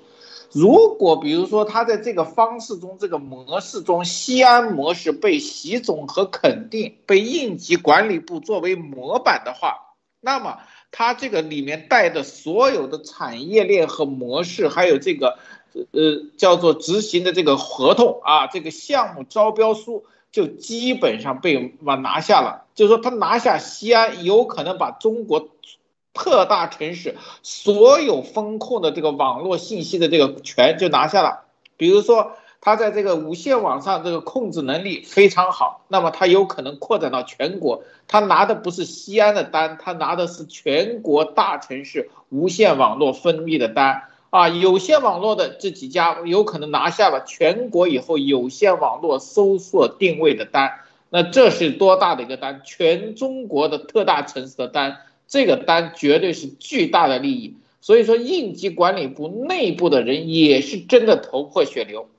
如果比如说他在这个方式中、这个模式中，西安模式被习总和肯定，被应急管理部作为模板的话，那么他这个里面带的所有的产业链和模式，还有这个呃叫做执行的这个合同啊，这个项目招标书就基本上被拿下了。就是说他拿下西安，有可能把中国。特大城市所有风控的这个网络信息的这个权就拿下了。比如说，他在这个无线网上这个控制能力非常好，那么他有可能扩展到全国。他拿的不是西安的单，他拿的是全国大城市无线网络分密的单啊。有线网络的这几家有可能拿下了全国以后有线网络搜索定位的单。那这是多大的一个单？全中国的特大城市的单。这个单绝对是巨大的利益，所以说应急管理部内部的人也是真的头破血流，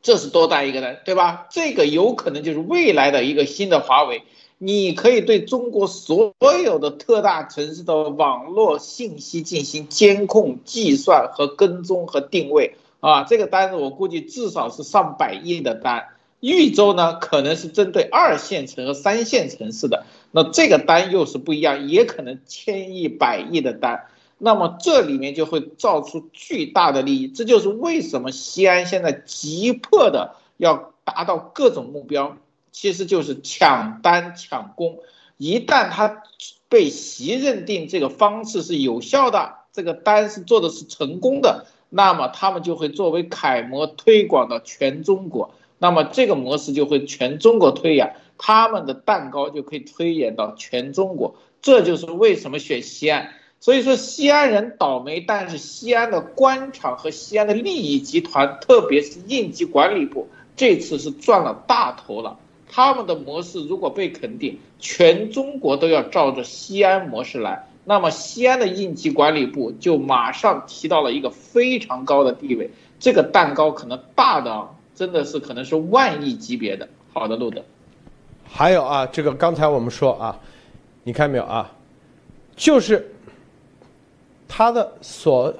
这是多大一个单，对吧？这个有可能就是未来的一个新的华为，你可以对中国所有的特大城市的网络信息进行监控、计算和跟踪和定位。啊，这个单子我估计至少是上百亿的单。豫州呢，可能是针对二线城和三线城市的，那这个单又是不一样，也可能千亿、百亿的单，那么这里面就会造出巨大的利益，这就是为什么西安现在急迫的要达到各种目标，其实就是抢单抢攻，一旦他被习认定这个方式是有效的，这个单是做的是成功的，那么他们就会作为楷模推广到全中国。那么这个模式就会全中国推演，他们的蛋糕就可以推演到全中国。这就是为什么选西安。所以说西安人倒霉，但是西安的官场和西安的利益集团，特别是应急管理部，这次是赚了大头了。他们的模式如果被肯定，全中国都要照着西安模式来，那么西安的应急管理部就马上提到了一个非常高的地位。这个蛋糕可能大的。真的是可能是万亿级别的好的路德，还有啊，这个刚才我们说啊，你看没有啊？就是他的所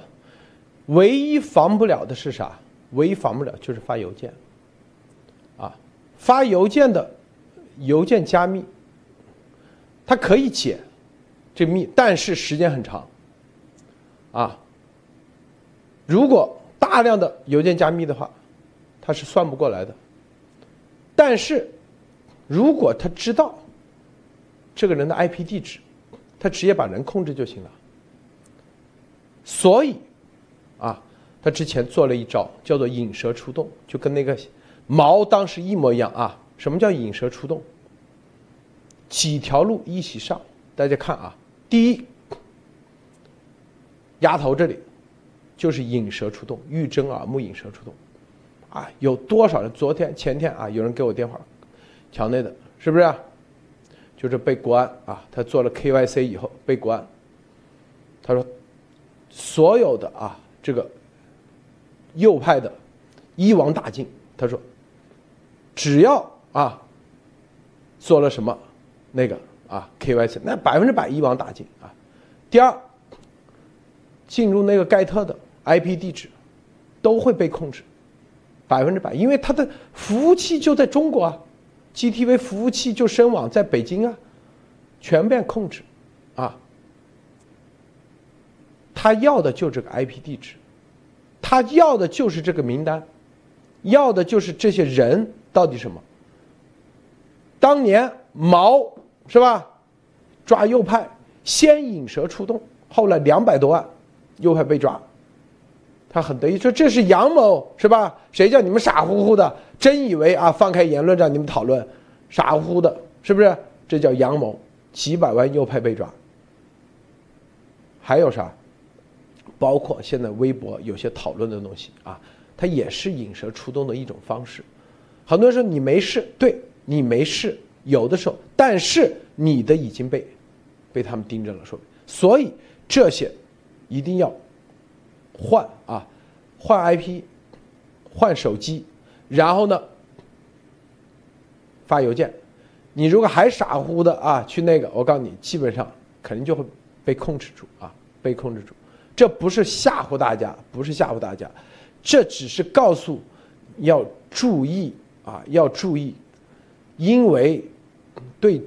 唯一防不了的是啥？唯一防不了就是发邮件，发邮件的邮件加密，它可以解这密，但是时间很长啊。如果大量的邮件加密的话，他是算不过来的，但是，如果他知道这个人的 IP 地址，他直接把人控制就行了。所以，啊，他之前做了一招叫做引蛇出洞，就跟那个毛当时一模一样啊。什么叫引蛇出洞？几条路一起上，大家看啊，第一，鸭头这里就是引蛇出洞，欲睁耳目引蛇出洞，啊，有多少人？昨天前天啊，有人给我电话，墙内的，是不是？就是被国安啊，他做了 KYC 以后被国安，他说，所有的啊这个右派的一网打尽，他说，只要啊做了什么那个啊 KYC，那百分之百一网打尽啊。第二，进入那个盖特的 IP 地址都会被控制，百分之百，因为他的服务器就在中国啊。GTV 服务器就深网在北京啊，全面控制，啊，他要的就这个 IP 地址，他要的就是这个名单，要的就是这些人到底什么？当年毛是吧？抓右派，先引蛇出洞，后来两百多万右派被抓。他很得意说：“这是杨某是吧？谁叫你们傻乎乎的，真以为啊放开言论让你们讨论，傻乎乎的，是不是？这叫杨某，几百万右派被抓。还有啥？包括现在微博有些讨论的东西啊，它也是引蛇出洞的一种方式。很多人说你没事，对你没事，有的时候，但是你的已经被被他们盯着了，说所以这些一定要。”换啊，换 IP，换手机，然后呢，发邮件。你如果还傻乎乎的啊，去那个，我告诉你，基本上肯定就会被控制住啊，被控制住。这不是吓唬大家，不是吓唬大家，这只是告诉要注意啊，要注意，因为对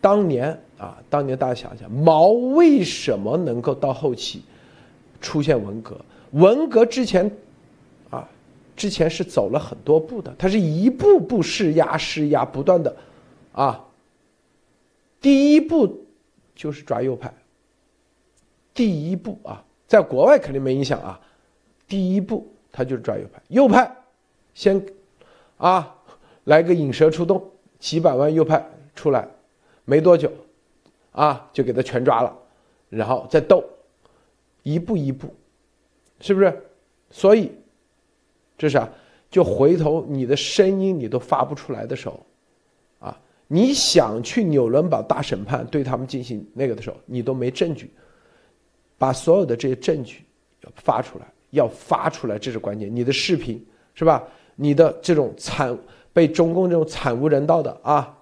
当年啊，当年大家想想，毛为什么能够到后期出现文革？文革之前，啊，之前是走了很多步的，他是一步步施压、施压，不断的，啊，第一步就是抓右派。第一步啊，在国外肯定没影响啊，第一步他就是抓右派，右派先，啊，来个引蛇出洞，几百万右派出来，没多久，啊，就给他全抓了，然后再斗，一步一步。是不是？所以，这是啊，就回头你的声音你都发不出来的时候，啊，你想去纽伦堡大审判对他们进行那个的时候，你都没证据，把所有的这些证据要发出来，要发出来，这是关键。你的视频是吧？你的这种惨被中共这种惨无人道的啊，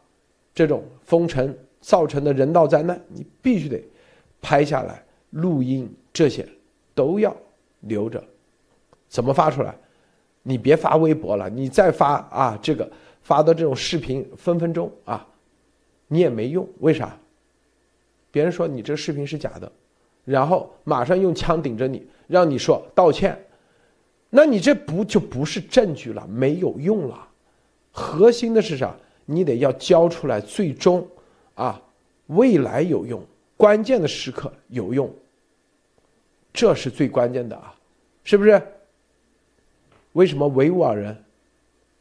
这种封城造成的人道灾难，你必须得拍下来、录音，这些都要。留着，怎么发出来？你别发微博了，你再发啊，这个发的这种视频分分钟啊，你也没用。为啥？别人说你这视频是假的，然后马上用枪顶着你，让你说道歉，那你这不就不是证据了？没有用了。核心的是啥？你得要交出来，最终啊，未来有用，关键的时刻有用。这是最关键的啊，是不是？为什么维吾尔人，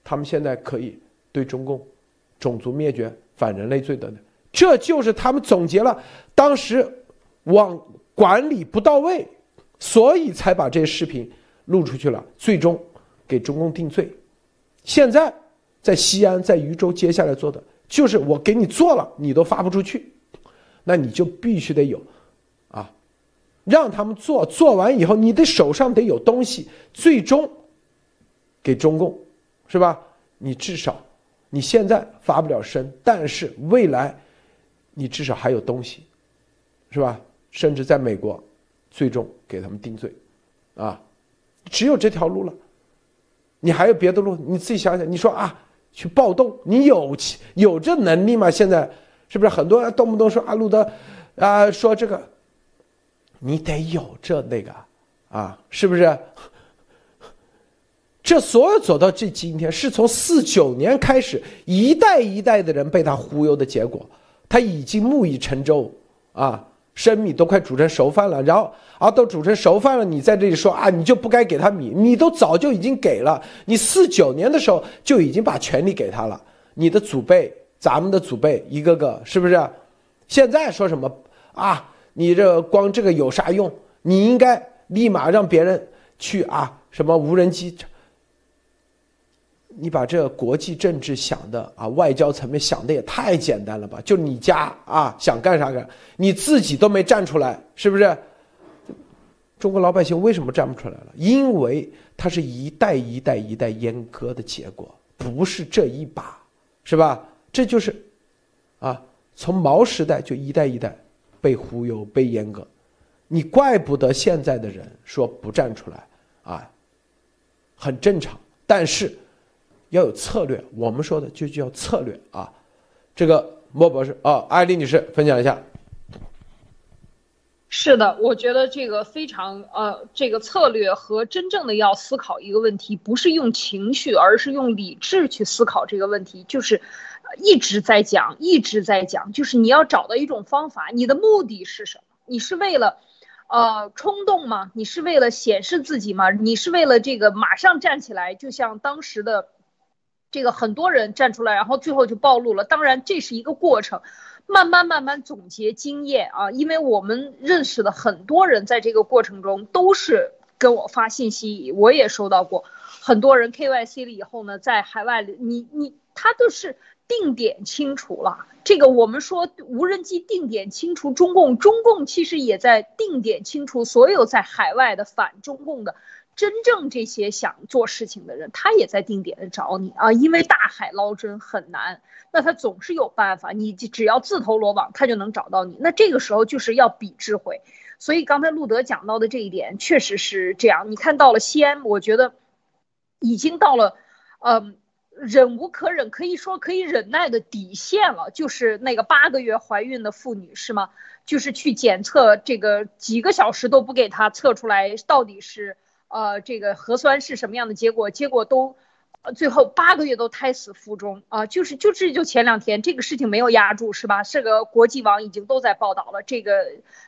他们现在可以对中共种族灭绝、反人类罪等等？这就是他们总结了当时网管理不到位，所以才把这些视频录出去了，最终给中共定罪。现在在西安、在渝州，接下来做的就是我给你做了，你都发不出去，那你就必须得有。啊让他们做，做完以后，你的手上得有东西，最终给中共，是吧？你至少你现在发不了声，但是未来你至少还有东西，是吧？甚至在美国，最终给他们定罪，啊，只有这条路了。你还有别的路？你自己想想。你说啊，去暴动，你有有这能力吗？现在是不是很多人动不动说啊，路德啊，说这个。你得有这那个，啊，是不是？这所有走到这今天，是从四九年开始，一代一代的人被他忽悠的结果。他已经木已成舟，啊，生米都快煮成熟饭了。然后啊，都煮成熟饭了，你在这里说啊，你就不该给他米，你都早就已经给了。你四九年的时候就已经把权力给他了。你的祖辈咱们的祖辈一个个是不是？现在说什么啊？你这光这个有啥用？你应该立马让别人去啊，什么无人机？你把这国际政治想的啊，外交层面想的也太简单了吧？就你家啊，想干啥干，你自己都没站出来，是不是？中国老百姓为什么站不出来了？因为它是一代一代一代阉割的结果，不是这一把，是吧？这就是，啊，从毛时代就一代一代被忽悠、被阉割，你怪不得现在的人说不站出来，啊，很正常。但是要有策略，我们说的就叫策略啊。这个莫博士啊，艾丽女士分享一下。是的，我觉得这个非常呃，这个策略和真正的要思考一个问题，不是用情绪，而是用理智去思考这个问题。就是一直在讲，一直在讲，就是你要找到一种方法。你的目的是什么？你是为了呃冲动吗？你是为了显示自己吗？你是为了这个马上站起来？就像当时的这个很多人站出来，然后最后就暴露了。当然，这是一个过程。慢慢慢慢总结经验啊，因为我们认识的很多人在这个过程中都是跟我发信息，我也收到过很多人 KYC 了以后呢，在海外里，你你他都是定点清除了。这个我们说无人机定点清除中共，中共其实也在定点清除所有在海外的反中共的。真正这些想做事情的人，他也在定点的找你啊，因为大海捞针很难，那他总是有办法，你只要自投罗网，他就能找到你。那这个时候就是要比智慧，所以刚才路德讲到的这一点确实是这样。你看到了西安，我觉得已经到了，嗯，忍无可忍，可以说可以忍耐的底线了。就是那个八个月怀孕的妇女是吗？就是去检测这个几个小时都不给她测出来到底是。呃，这个核酸是什么样的结果？结果都，呃，最后八个月都胎死腹中啊！就是就是就前两天这个事情没有压住是吧？这个国际网已经都在报道了，这个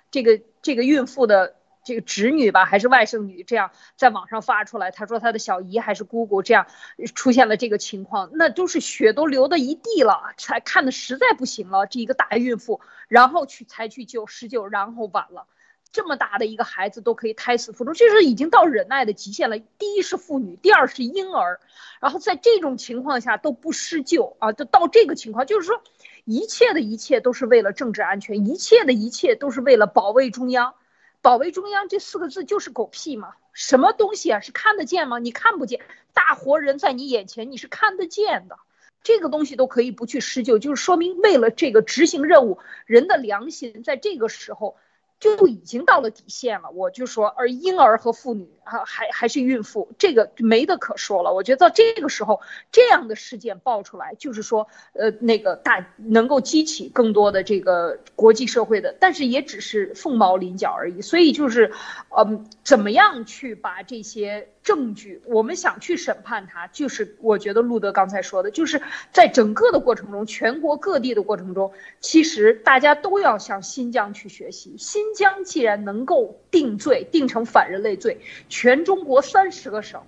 这个这个孕妇的这个侄女吧，还是外甥女，这样在网上发出来，她说她的小姨还是姑姑，这样出现了这个情况，那都是血都流的一地了，才看的实在不行了，这一个大孕妇，然后去才去救施救，然后晚了。这么大的一个孩子都可以胎死腹中，这是已经到忍耐的极限了。第一是妇女，第二是婴儿，然后在这种情况下都不施救啊，就到这个情况，就是说，一切的一切都是为了政治安全，一切的一切都是为了保卫中央。保卫中央这四个字就是狗屁嘛？什么东西啊？是看得见吗？你看不见，大活人在你眼前，你是看得见的。这个东西都可以不去施救，就是说明为了这个执行任务，人的良心在这个时候。就已经到了底线了，我就说，而婴儿和妇女啊，还还是孕妇，这个没得可说了。我觉得到这个时候，这样的事件爆出来，就是说，呃，那个大能够激起更多的这个国际社会的，但是也只是凤毛麟角而已。所以就是，嗯，怎么样去把这些。证据，我们想去审判他，就是我觉得路德刚才说的，就是在整个的过程中，全国各地的过程中，其实大家都要向新疆去学习。新疆既然能够定罪，定成反人类罪，全中国三十个省，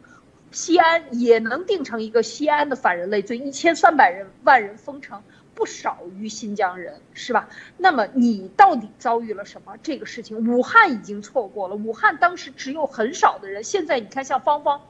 西安也能定成一个西安的反人类罪，一千三百人万人封城。不少于新疆人，是吧？那么你到底遭遇了什么？这个事情，武汉已经错过了。武汉当时只有很少的人，现在你看，像芳芳，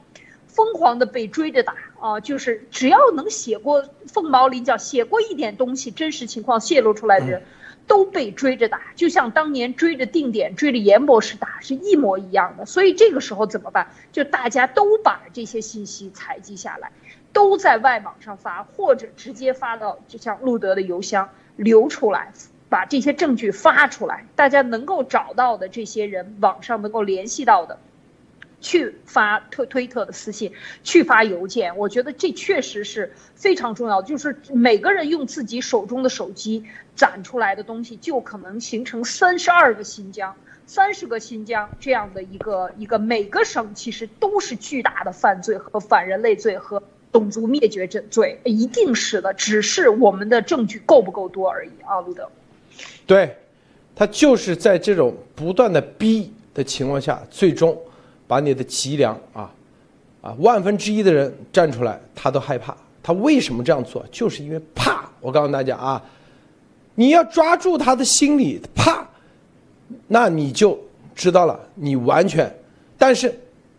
疯狂的被追着打啊！就是只要能写过凤毛麟角、写过一点东西，真实情况泄露出来的人，都被追着打，就像当年追着定点、追着严博士打是一模一样的。所以这个时候怎么办？就大家都把这些信息采集下来。都在外网上发，或者直接发到就像路德的邮箱流出来，把这些证据发出来，大家能够找到的这些人，网上能够联系到的，去发推推特的私信，去发邮件。我觉得这确实是非常重要，就是每个人用自己手中的手机攒出来的东西，就可能形成三十二个新疆，三十个新疆这样的一个一个每个省其实都是巨大的犯罪和反人类罪和。种族灭绝罪一定是的，只是我们的证据够不够多而已啊，路德。对，他就是在这种不断的逼的情况下，最终把你的脊梁啊啊万分之一的人站出来，他都害怕，他为什么这样做？就是因为怕。我告诉大家啊，你要抓住他的心理怕，那你就知道了，你完全，但是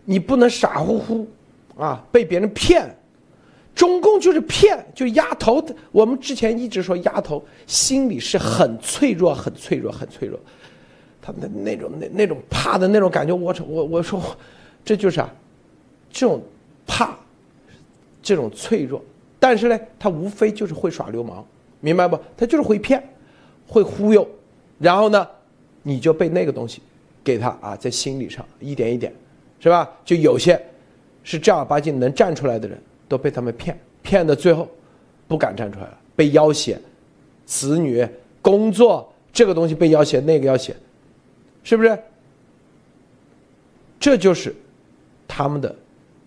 你不能傻乎乎啊，被别人骗。中共就是骗，就丫头。我们之前一直说丫头心里是很脆弱、很脆弱、很脆弱。他那那种那那种怕的那种感觉，我我我说，这就是啊，这种怕，这种脆弱。但是呢，他无非就是会耍流氓，明白不？他就是会骗，会忽悠。然后呢，你就被那个东西给他啊，在心理上一点一点，是吧？就有些是正儿八经能站出来的人。都被他们骗，骗的最后不敢站出来了，被要挟，子女、工作这个东西被要挟，那个要挟，是不是？这就是他们的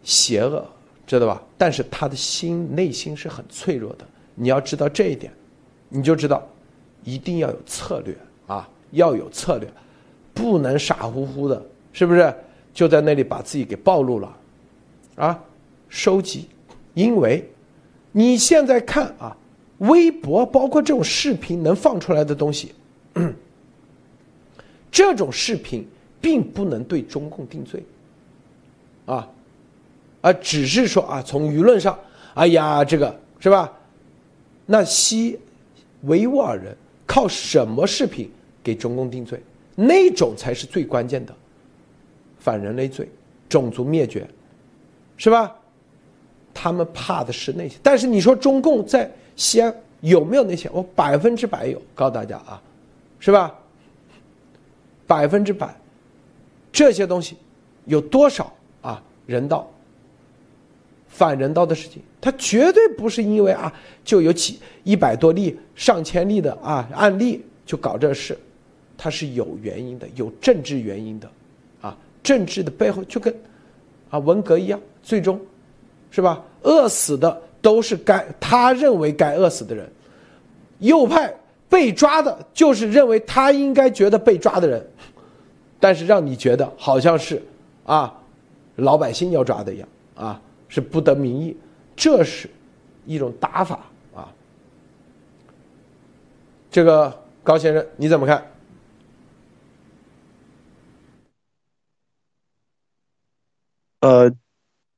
邪恶，知道吧？但是他的心内心是很脆弱的，你要知道这一点，你就知道一定要有策略啊，要有策略，不能傻乎乎的，是不是？就在那里把自己给暴露了，啊，收集。因为，你现在看啊，微博包括这种视频能放出来的东西，这种视频并不能对中共定罪，啊，啊，只是说啊，从舆论上，哎呀，这个是吧？那西维吾尔人靠什么视频给中共定罪？那种才是最关键的，反人类罪、种族灭绝，是吧？他们怕的是那些，但是你说中共在西安有没有那些？我百分之百有，告诉大家啊，是吧？百分之百，这些东西有多少啊？人道、反人道的事情，它绝对不是因为啊，就有几一百多例、上千例的啊案例就搞这事，它是有原因的，有政治原因的，啊，政治的背后就跟啊文革一样，最终。是吧？饿死的都是该他认为该饿死的人，右派被抓的就是认为他应该觉得被抓的人，但是让你觉得好像是啊，老百姓要抓的一样啊，是不得民意，这是一种打法啊。这个高先生你怎么看？呃。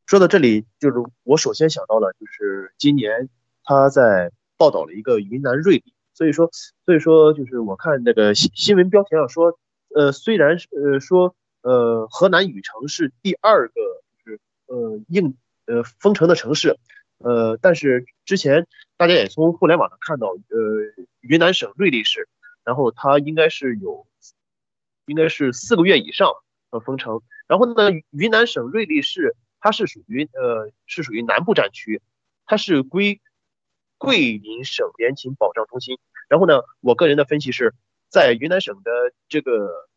说到这里，就是我首先想到了，就是今年他在报道了一个云南瑞丽，所以说，所以说就是我看那个新新闻标题上说，呃，虽然呃说呃河南禹城是第二个就是呃应呃封城的城市，呃，但是之前大家也从互联网上看到，呃，云南省瑞丽市，然后它应该是有应该是四个月以上呃封城，然后呢，云南省瑞丽市。它是属于呃，是属于南部战区，它是归桂林省联勤保障中心。然后呢，我个人的分析是，在云南省的这个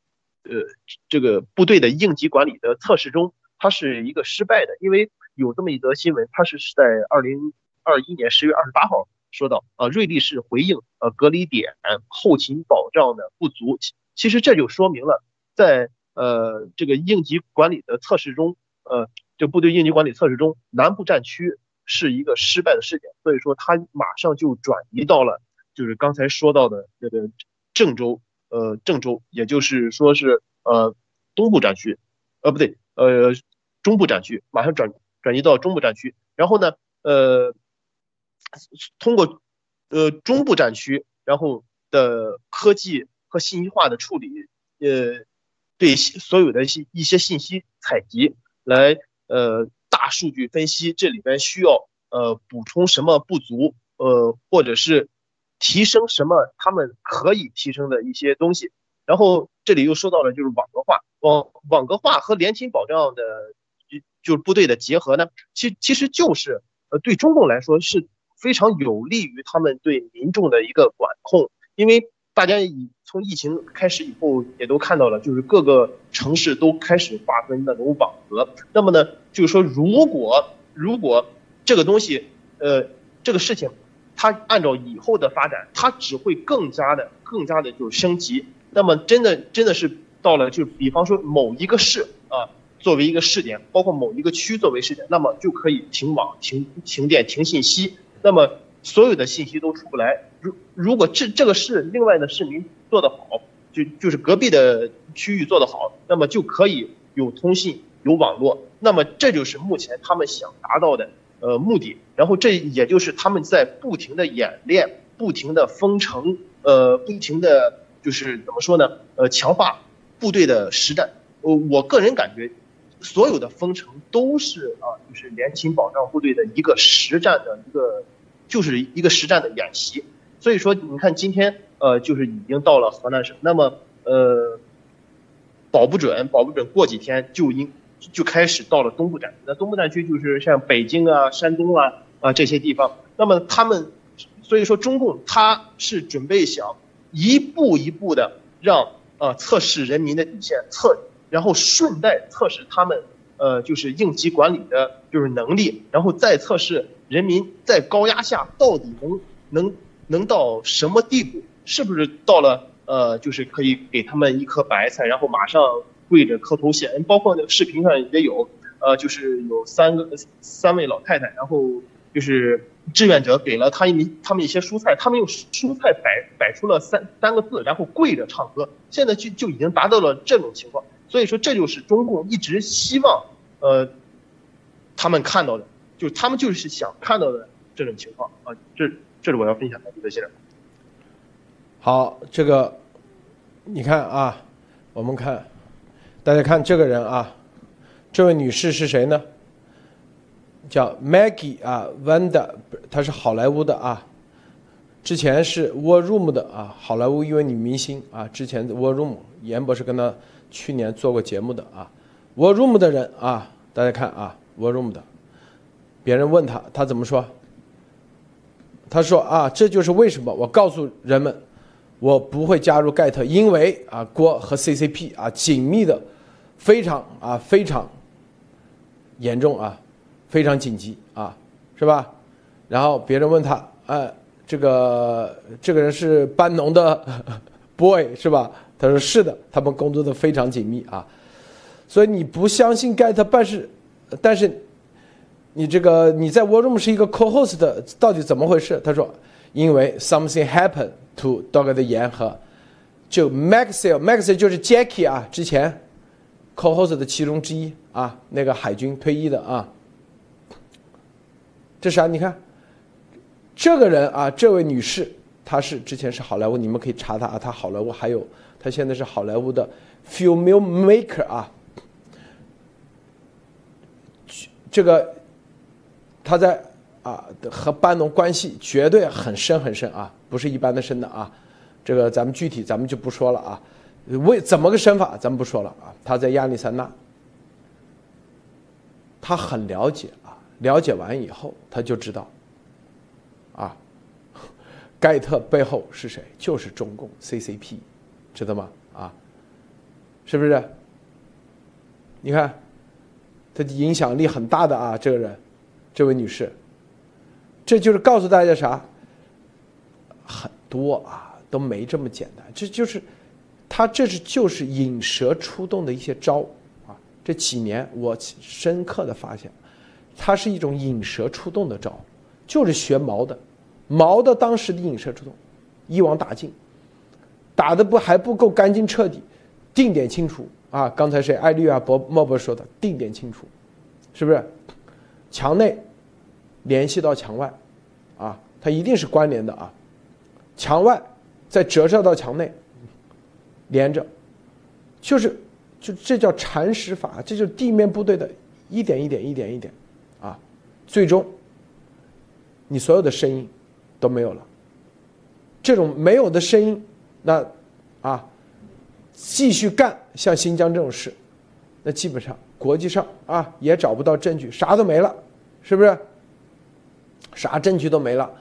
呃这个部队的应急管理的测试中，它是一个失败的。因为有这么一则新闻，它是是在二零二一年十月二十八号说到啊，瑞丽市回应呃隔离点后勤保障的不足。其其实这就说明了，在呃这个应急管理的测试中，呃。就部队应急管理测试中，南部战区是一个失败的事件，所以说他马上就转移到了，就是刚才说到的这个郑州，呃，郑州，也就是说是呃东部战区，呃不对，呃中部战区，马上转转移到中部战区，然后呢，呃，通过呃中部战区，然后的科技和信息化的处理，呃，对所有的一些一些信息采集来。呃，大数据分析这里边需要呃补充什么不足，呃，或者是提升什么他们可以提升的一些东西。然后这里又说到了就是网格化，网网格化和联勤保障的就就是部队的结合呢，其其实就是呃对中共来说是非常有利于他们对民众的一个管控，因为。大家以从疫情开始以后，也都看到了，就是各个城市都开始划分那种网格。那么呢，就是说，如果如果这个东西，呃，这个事情，它按照以后的发展，它只会更加的、更加的就是升级。那么，真的真的是到了，就比方说某一个市啊，作为一个试点，包括某一个区作为试点，那么就可以停网、停停电、停信息，那么所有的信息都出不来。如如果这这个市另外的市民做得好，就就是隔壁的区域做得好，那么就可以有通信、有网络。那么这就是目前他们想达到的呃目的。然后这也就是他们在不停的演练、不停的封城、呃不停的就是怎么说呢？呃强化部队的实战。呃，我个人感觉。所有的封城都是啊，就是联勤保障部队的一个实战的一个，就是一个实战的演习。所以说，你看今天呃，就是已经到了河南省，那么呃，保不准，保不准过几天就应就开始到了东部战区。那东部战区就是像北京啊、山东啊啊这些地方。那么他们，所以说中共他是准备想一步一步的让啊测试人民的底线测。然后顺带测试他们，呃，就是应急管理的，就是能力，然后再测试人民在高压下到底能能能到什么地步，是不是到了呃，就是可以给他们一颗白菜，然后马上跪着磕头谢恩。包括那个视频上也有，呃，就是有三个三位老太太，然后就是志愿者给了他一他们一些蔬菜，他们用蔬菜摆摆出了三三个字，然后跪着唱歌，现在就就已经达到了这种情况。所以说，这就是中共一直希望，呃，他们看到的，就他们就是想看到的这种情况啊。这这是我要分享的，谢谢。好，这个你看啊，我们看，大家看这个人啊，这位女士是谁呢？叫 Maggie 啊，Wanda，她是好莱坞的啊，之前是 War Room 的啊，好莱坞一位女明星啊，之前 War Room，严博士跟她。去年做过节目的啊，War Room 的人啊，大家看啊，War Room 的，别人问他，他怎么说？他说啊，这就是为什么我告诉人们，我不会加入盖特，因为啊，郭和 CCP 啊紧密的，非常啊非常严重啊，非常紧急啊，是吧？然后别人问他，哎，这个这个人是班农的 [LAUGHS] boy 是吧？他说是的，他们工作的非常紧密啊，所以你不相信盖特办事，但是你这个你在 War Room 是一个 co-host，到底怎么回事？他说，因为 something happened to Dog 的言和就 Maxwell，Maxwell 就是 Jackie 啊，之前 co-host 的其中之一啊，那个海军退役的啊，这啥？你看这个人啊，这位女士，她是之前是好莱坞，你们可以查她啊，她好莱坞还有。她现在是好莱坞的 filmmaker 啊，这个她在啊和班农关系绝对很深很深啊，不是一般的深的啊。这个咱们具体咱们就不说了啊，为怎么个深法咱们不说了啊。他在亚利桑那，他很了解啊，了解完以后他就知道，啊，盖特背后是谁？就是中共 CCP。知道吗？啊，是不是？你看，他的影响力很大的啊，这个人，这位女士，这就是告诉大家啥？很多啊，都没这么简单。这就是，他这是就是引蛇出洞的一些招啊。这几年我深刻的发现，它是一种引蛇出洞的招，就是学毛的，毛的当时的引蛇出洞，一网打尽。打的不还不够干净彻底，定点清除啊！刚才谁艾绿啊博莫博说的定点清除，是不是？墙内联系到墙外，啊，它一定是关联的啊！墙外再折射到墙内，连着，就是就这叫蚕食法，这就是地面部队的一点一点一点一点，啊，最终你所有的声音都没有了，这种没有的声音。那，啊，继续干像新疆这种事，那基本上国际上啊也找不到证据，啥都没了，是不是？啥证据都没了，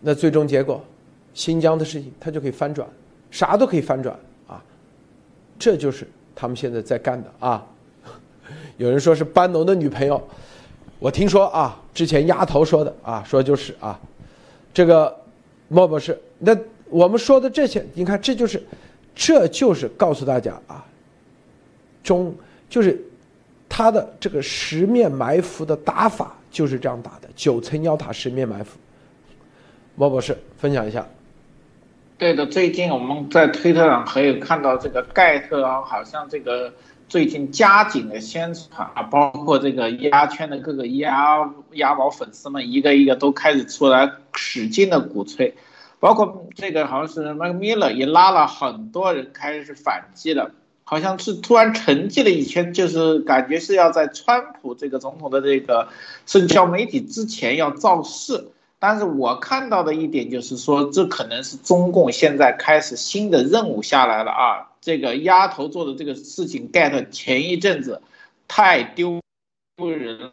那最终结果，新疆的事情他就可以翻转，啥都可以翻转啊，这就是他们现在在干的啊。[LAUGHS] 有人说是班农的女朋友，我听说啊，之前丫头说的啊，说就是啊，这个莫博士那。我们说的这些，你看，这就是，这就是告诉大家啊，中就是他的这个十面埋伏的打法就是这样打的，九层妖塔十面埋伏。莫博士分享一下。对的，最近我们在推特上可以看到这个盖特啊，好像这个最近加紧的宣传啊，包括这个鸭圈的各个鸭鸭宝粉丝们一个一个都开始出来使劲的鼓吹，包括这个好像是那个米勒也拉了很多人开始反击了。好像是突然沉寂了一圈，就是感觉是要在川普这个总统的这个社交媒体之前要造势。但是我看到的一点就是说，这可能是中共现在开始新的任务下来了啊！这个丫头做的这个事情，get 前一阵子太丢丢人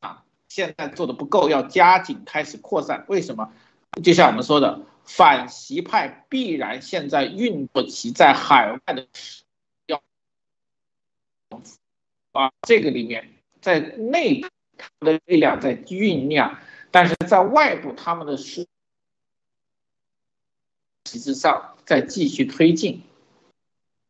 了，现在做的不够，要加紧开始扩散。为什么？就像我们说的，反习派必然现在运作其在海外的。啊，这个里面在内部的力量在酝酿，但是在外部他们的是体制上在继续推进。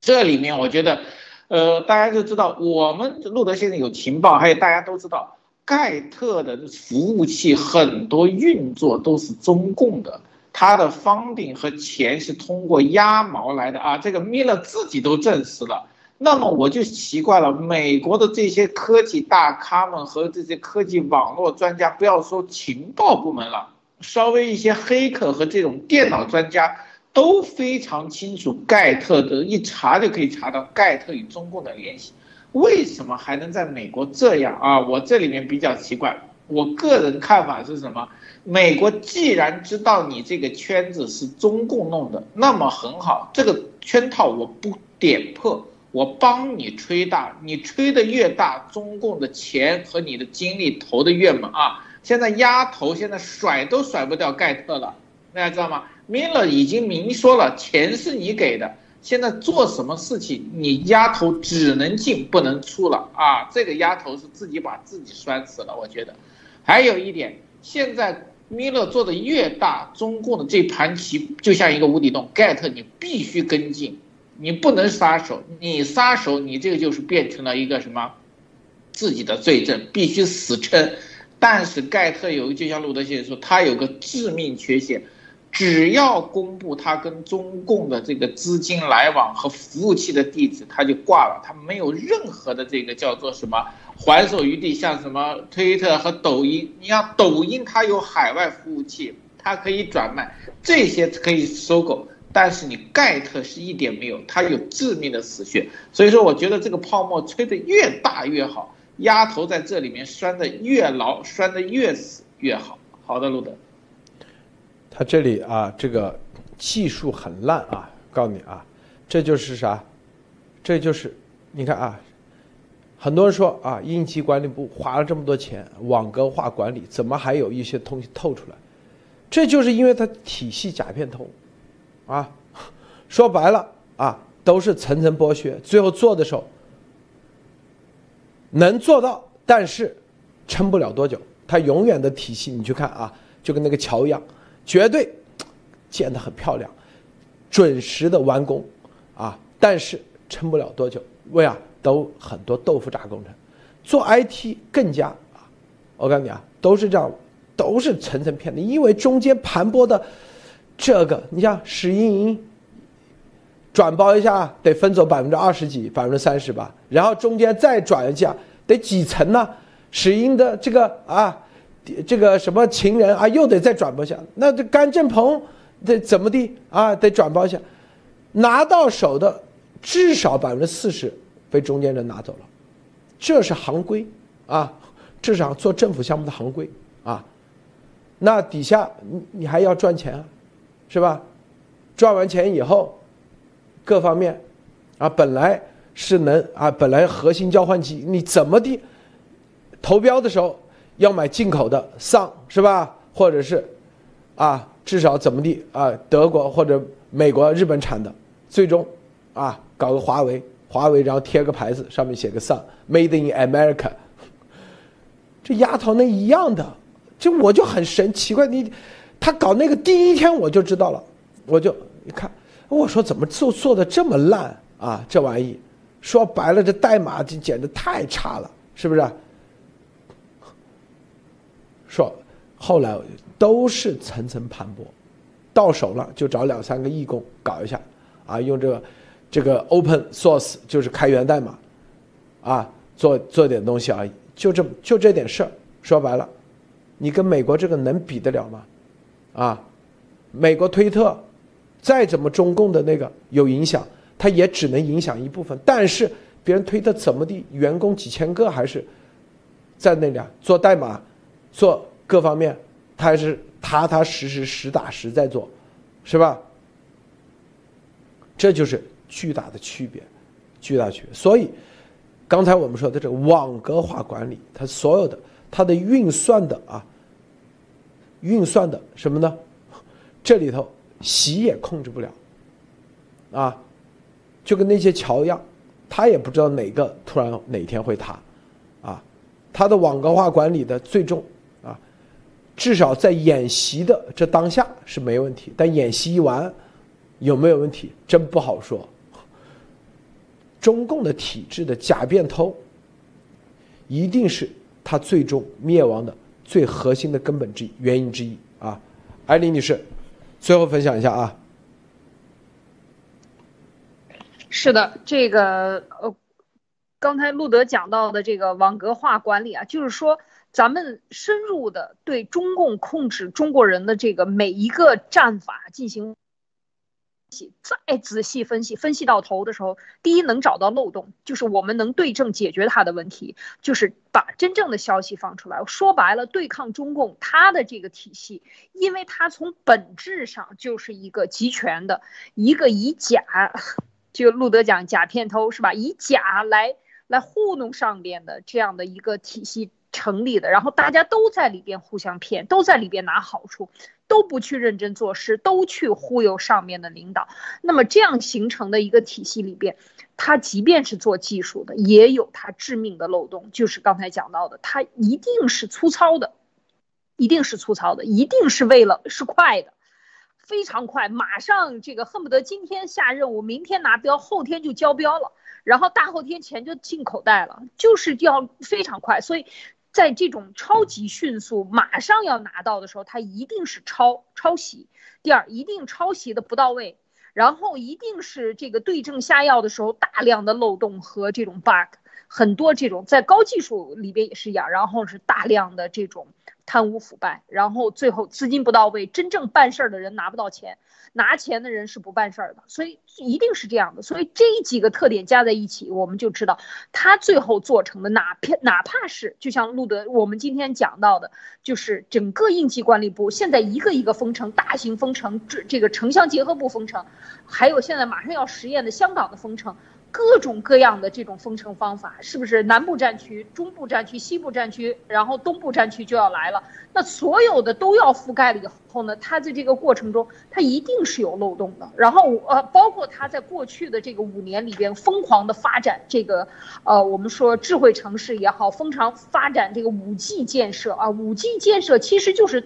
这里面我觉得，呃，大家就知道，我们路德先生有情报，还有大家都知道，盖特的服务器很多运作都是中共的，他的方顶和钱是通过鸭毛来的啊，这个米勒自己都证实了。那么我就奇怪了，美国的这些科技大咖们和这些科技网络专家，不要说情报部门了，稍微一些黑客和这种电脑专家都非常清楚盖特的，一查就可以查到盖特与中共的联系。为什么还能在美国这样啊？我这里面比较奇怪，我个人看法是什么？美国既然知道你这个圈子是中共弄的，那么很好，这个圈套我不点破。我帮你吹大，你吹的越大，中共的钱和你的精力投的越猛啊！现在压头，现在甩都甩不掉盖特了，大家知道吗？米勒已经明说了，钱是你给的，现在做什么事情，你压头只能进不能出了啊！这个压头是自己把自己拴死了，我觉得。还有一点，现在米勒做的越大，中共的这盘棋就像一个无底洞，盖特你必须跟进。你不能撒手，你撒手，你这个就是变成了一个什么，自己的罪证，必须死撑。但是盖特有，就像路德先生说，他有个致命缺陷，只要公布他跟中共的这个资金来往和服务器的地址，他就挂了，他没有任何的这个叫做什么还手余地。像什么推特和抖音，你像抖音，它有海外服务器，它可以转卖，这些可以收购。但是你盖特是一点没有，它有致命的死穴，所以说我觉得这个泡沫吹得越大越好，鸭头在这里面拴得越牢，拴得越死越好。好的，路德，他这里啊，这个技术很烂啊，告诉你啊，这就是啥？这就是你看啊，很多人说啊，应急管理部花了这么多钱网格化管理，怎么还有一些东西透出来？这就是因为它体系假片通。啊，说白了啊，都是层层剥削，最后做的时候能做到，但是撑不了多久。它永远的体系，你去看啊，就跟那个桥一样，绝对建得很漂亮，准时的完工啊，但是撑不了多久。为啊，都很多豆腐渣工程，做 IT 更加啊，我告诉你啊，都是这样，都是层层骗的，因为中间盘剥的。这个你像史莹莹转包一下得分走百分之二十几、百分之三十吧，然后中间再转一下得几层呢？史英的这个啊，这个什么情人啊，又得再转包一下。那这甘正鹏得怎么地啊？得转包一下，拿到手的至少百分之四十被中间人拿走了，这是行规啊，至少做政府项目的行规啊。那底下你你还要赚钱啊？是吧？赚完钱以后，各方面，啊，本来是能啊，本来核心交换机你怎么的，投标的时候要买进口的丧是吧？或者是，啊，至少怎么地啊？德国或者美国、日本产的，最终啊，搞个华为，华为然后贴个牌子，上面写个丧，Made in America。[LAUGHS] 这丫头那一样的，这我就很神奇怪你。他搞那个第一天我就知道了，我就一看，我说怎么做做的这么烂啊？这玩意，说白了，这代码就简直太差了，是不是？说后来都是层层盘剥，到手了就找两三个义工搞一下，啊，用这个这个 open source 就是开源代码，啊，做做点东西而已，就这就这点事儿。说白了，你跟美国这个能比得了吗？啊，美国推特再怎么中共的那个有影响，它也只能影响一部分。但是别人推特怎么地，员工几千个还是在那里啊，做代码。做各方面，他还是踏踏实实、实打实在做，是吧？这就是巨大的区别，巨大区别。所以，刚才我们说的这个网格化管理，它所有的它的运算的啊，运算的什么呢？这里头习也控制不了，啊，就跟那些桥一样，他也不知道哪个突然哪天会塌，啊，他的网格化管理的最终啊。至少在演习的这当下是没问题，但演习一完，有没有问题，真不好说。中共的体制的假变偷，一定是他最终灭亡的最核心的根本之一原因之一啊！艾琳女士，最后分享一下啊。是的，这个呃，刚才路德讲到的这个网格化管理啊，就是说。咱们深入的对中共控制中国人的这个每一个战法进行再仔细分析，分析到头的时候，第一能找到漏洞，就是我们能对症解决他的问题，就是把真正的消息放出来。说白了，对抗中共，他的这个体系，因为他从本质上就是一个集权的，一个以假，就路德讲假骗偷是吧？以假来来糊弄上边的这样的一个体系。成立的，然后大家都在里边互相骗，都在里边拿好处，都不去认真做事，都去忽悠上面的领导。那么这样形成的一个体系里边，它即便是做技术的，也有它致命的漏洞，就是刚才讲到的，它一定是粗糙的，一定是粗糙的，一定是为了是快的，非常快，马上这个恨不得今天下任务，明天拿标，后天就交标了，然后大后天钱就进口袋了，就是要非常快，所以。在这种超级迅速、马上要拿到的时候，它一定是抄抄袭。第二，一定抄袭的不到位，然后一定是这个对症下药的时候大量的漏洞和这种 bug，很多这种在高技术里边也是一样，然后是大量的这种贪污腐败，然后最后资金不到位，真正办事儿的人拿不到钱。拿钱的人是不办事儿的，所以一定是这样的。所以这几个特点加在一起，我们就知道他最后做成的，哪片哪怕是就像路德我们今天讲到的，就是整个应急管理部现在一个一个封城，大型封城，这这个城乡结合部封城，还有现在马上要实验的香港的封城。各种各样的这种封城方法，是不是南部战区、中部战区、西部战区，然后东部战区就要来了？那所有的都要覆盖了以后呢？它在这个过程中，它一定是有漏洞的。然后呃，包括它在过去的这个五年里边疯狂的发展这个，呃，我们说智慧城市也好，疯狂发展这个五 G 建设啊，五 G 建设其实就是。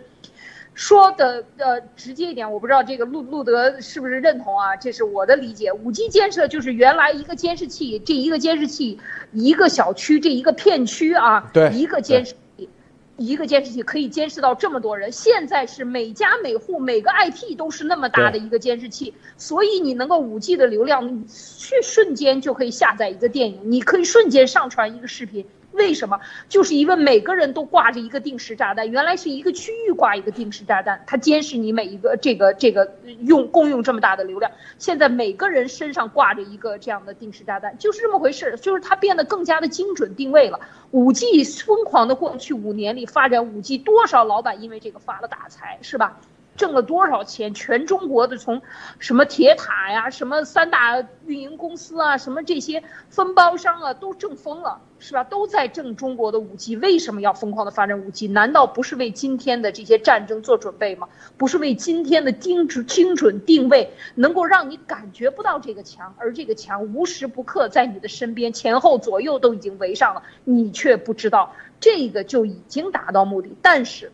说的呃直接一点，我不知道这个路路德是不是认同啊？这是我的理解。五 G 建设就是原来一个监视器，这一个监视器，一个小区这一个片区啊，对，一个监视器，一个监视器可以监视到这么多人。现在是每家每户每个 IP 都是那么大的一个监视器，所以你能够五 G 的流量，你去瞬间就可以下载一个电影，你可以瞬间上传一个视频。为什么？就是因为每个人都挂着一个定时炸弹，原来是一个区域挂一个定时炸弹，它监视你每一个这个这个用共用这么大的流量。现在每个人身上挂着一个这样的定时炸弹，就是这么回事。就是它变得更加的精准定位了。五 G 疯狂的过去五年里发展五 G，多少老板因为这个发了大财，是吧？挣了多少钱？全中国的从什么铁塔呀，什么三大运营公司啊，什么这些分包商啊，都挣疯了，是吧？都在挣中国的五 G。为什么要疯狂的发展五 G？难道不是为今天的这些战争做准备吗？不是为今天的精准精准定位，能够让你感觉不到这个墙，而这个墙无时不刻在你的身边，前后左右都已经围上了，你却不知道，这个就已经达到目的。但是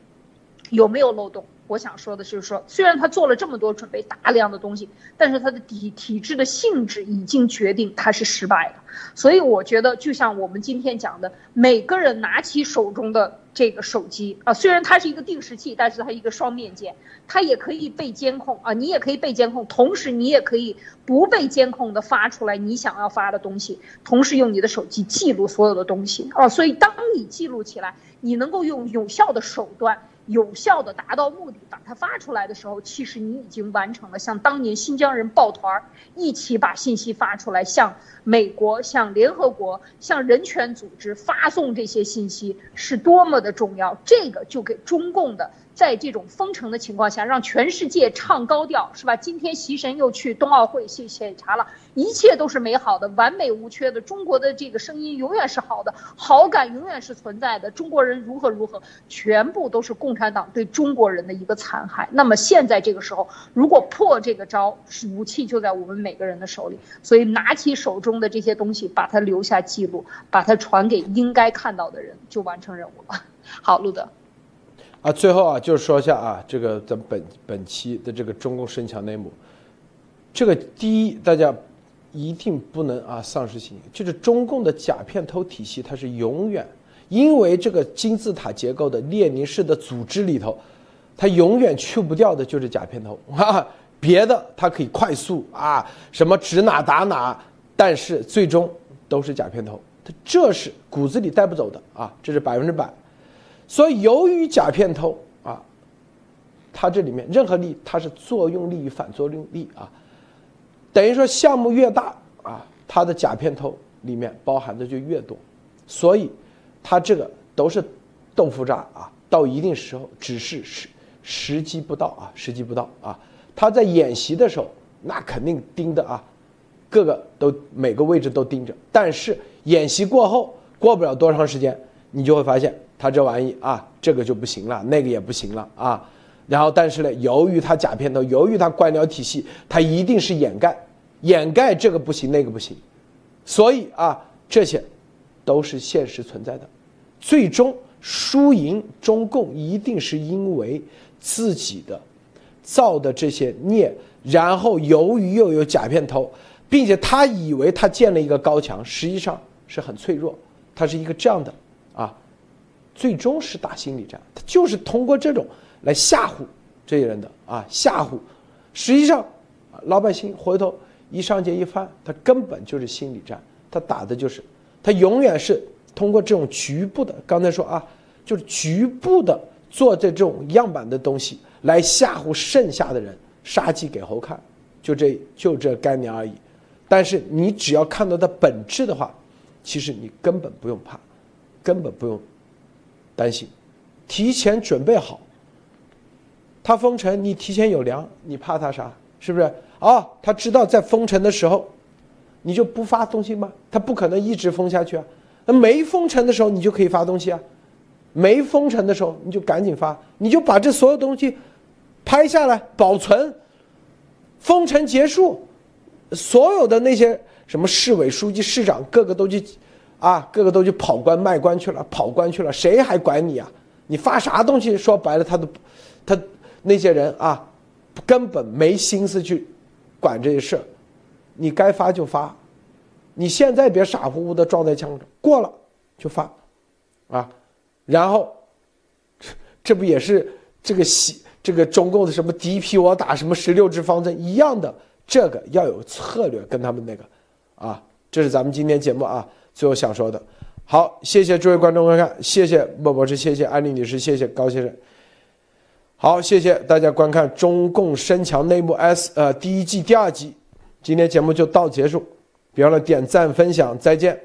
有没有漏洞？我想说的是说，虽然他做了这么多准备，大量的东西，但是他的体体制的性质已经决定他是失败的。所以我觉得，就像我们今天讲的，每个人拿起手中的这个手机啊，虽然它是一个定时器，但是它一个双面键，它也可以被监控啊，你也可以被监控，同时你也可以不被监控的发出来你想要发的东西，同时用你的手机记录所有的东西啊。所以当你记录起来，你能够用有效的手段。有效的达到目的，把它发出来的时候，其实你已经完成了像当年新疆人抱团儿一起把信息发出来，向美国、向联合国、向人权组织发送这些信息是多么的重要。这个就给中共的。在这种封城的情况下，让全世界唱高调，是吧？今天习神又去冬奥会去检查了，一切都是美好的、完美无缺的。中国的这个声音永远是好的，好感永远是存在的。中国人如何如何，全部都是共产党对中国人的一个残害。那么现在这个时候，如果破这个招，武器就在我们每个人的手里。所以拿起手中的这些东西，把它留下记录，把它传给应该看到的人，就完成任务了。好，路德。啊，最后啊，就是说一下啊，这个咱本本期的这个中共深强内幕，这个第一，大家一定不能啊丧失信心，就是中共的假片头体系，它是永远因为这个金字塔结构的列宁式的组织里头，它永远去不掉的就是假片头 [LAUGHS] 啊，别的它可以快速啊，什么指哪打哪，但是最终都是假片头，它这是骨子里带不走的啊，这是百分之百。所以，由于甲片头啊，它这里面任何力，它是作用力与反作用力啊，等于说项目越大啊，它的甲片头里面包含的就越多，所以它这个都是豆腐渣啊，到一定时候只是时时机不到啊，时机不到啊，他在演习的时候那肯定盯的啊，各个都每个位置都盯着，但是演习过后过不了多长时间，你就会发现。他这玩意啊，这个就不行了，那个也不行了啊。然后，但是呢，由于他假片头，由于他官僚体系，他一定是掩盖，掩盖这个不行，那个不行。所以啊，这些都是现实存在的。最终输赢，中共一定是因为自己的造的这些孽，然后由于又有假片头，并且他以为他建了一个高墙，实际上是很脆弱，他是一个这样的。最终是打心理战，他就是通过这种来吓唬这些人的啊，吓唬。实际上，老百姓回头一上街一翻，他根本就是心理战，他打的就是，他永远是通过这种局部的，刚才说啊，就是局部的做这种样板的东西来吓唬剩下的人，杀鸡给猴看，就这就这概念而已。但是你只要看到它本质的话，其实你根本不用怕，根本不用。担心，提前准备好。他封城，你提前有粮，你怕他啥？是不是？啊，他知道在封城的时候，你就不发东西吗？他不可能一直封下去啊。那没封城的时候，你就可以发东西啊。没封城的时候，你就赶紧发，你就把这所有东西拍下来保存。封城结束，所有的那些什么市委书记、市长，个个都去。啊，个个都去跑官卖官去了，跑官去了，谁还管你啊？你发啥东西？说白了，他都，他那些人啊，根本没心思去管这些事。你该发就发，你现在别傻乎乎的撞在墙上，过了就发，啊，然后 [LAUGHS] 这不也是这个西这个中共的什么第一批我打什么十六支方针一样的？这个要有策略，跟他们那个，啊，这是咱们今天节目啊。最后想说的，好，谢谢诸位观众观看，谢谢莫博士，谢谢安利女士，谢谢高先生，好，谢谢大家观看《中共深强内幕 S》呃第一季第二集，今天节目就到结束，别忘了点赞分享，再见。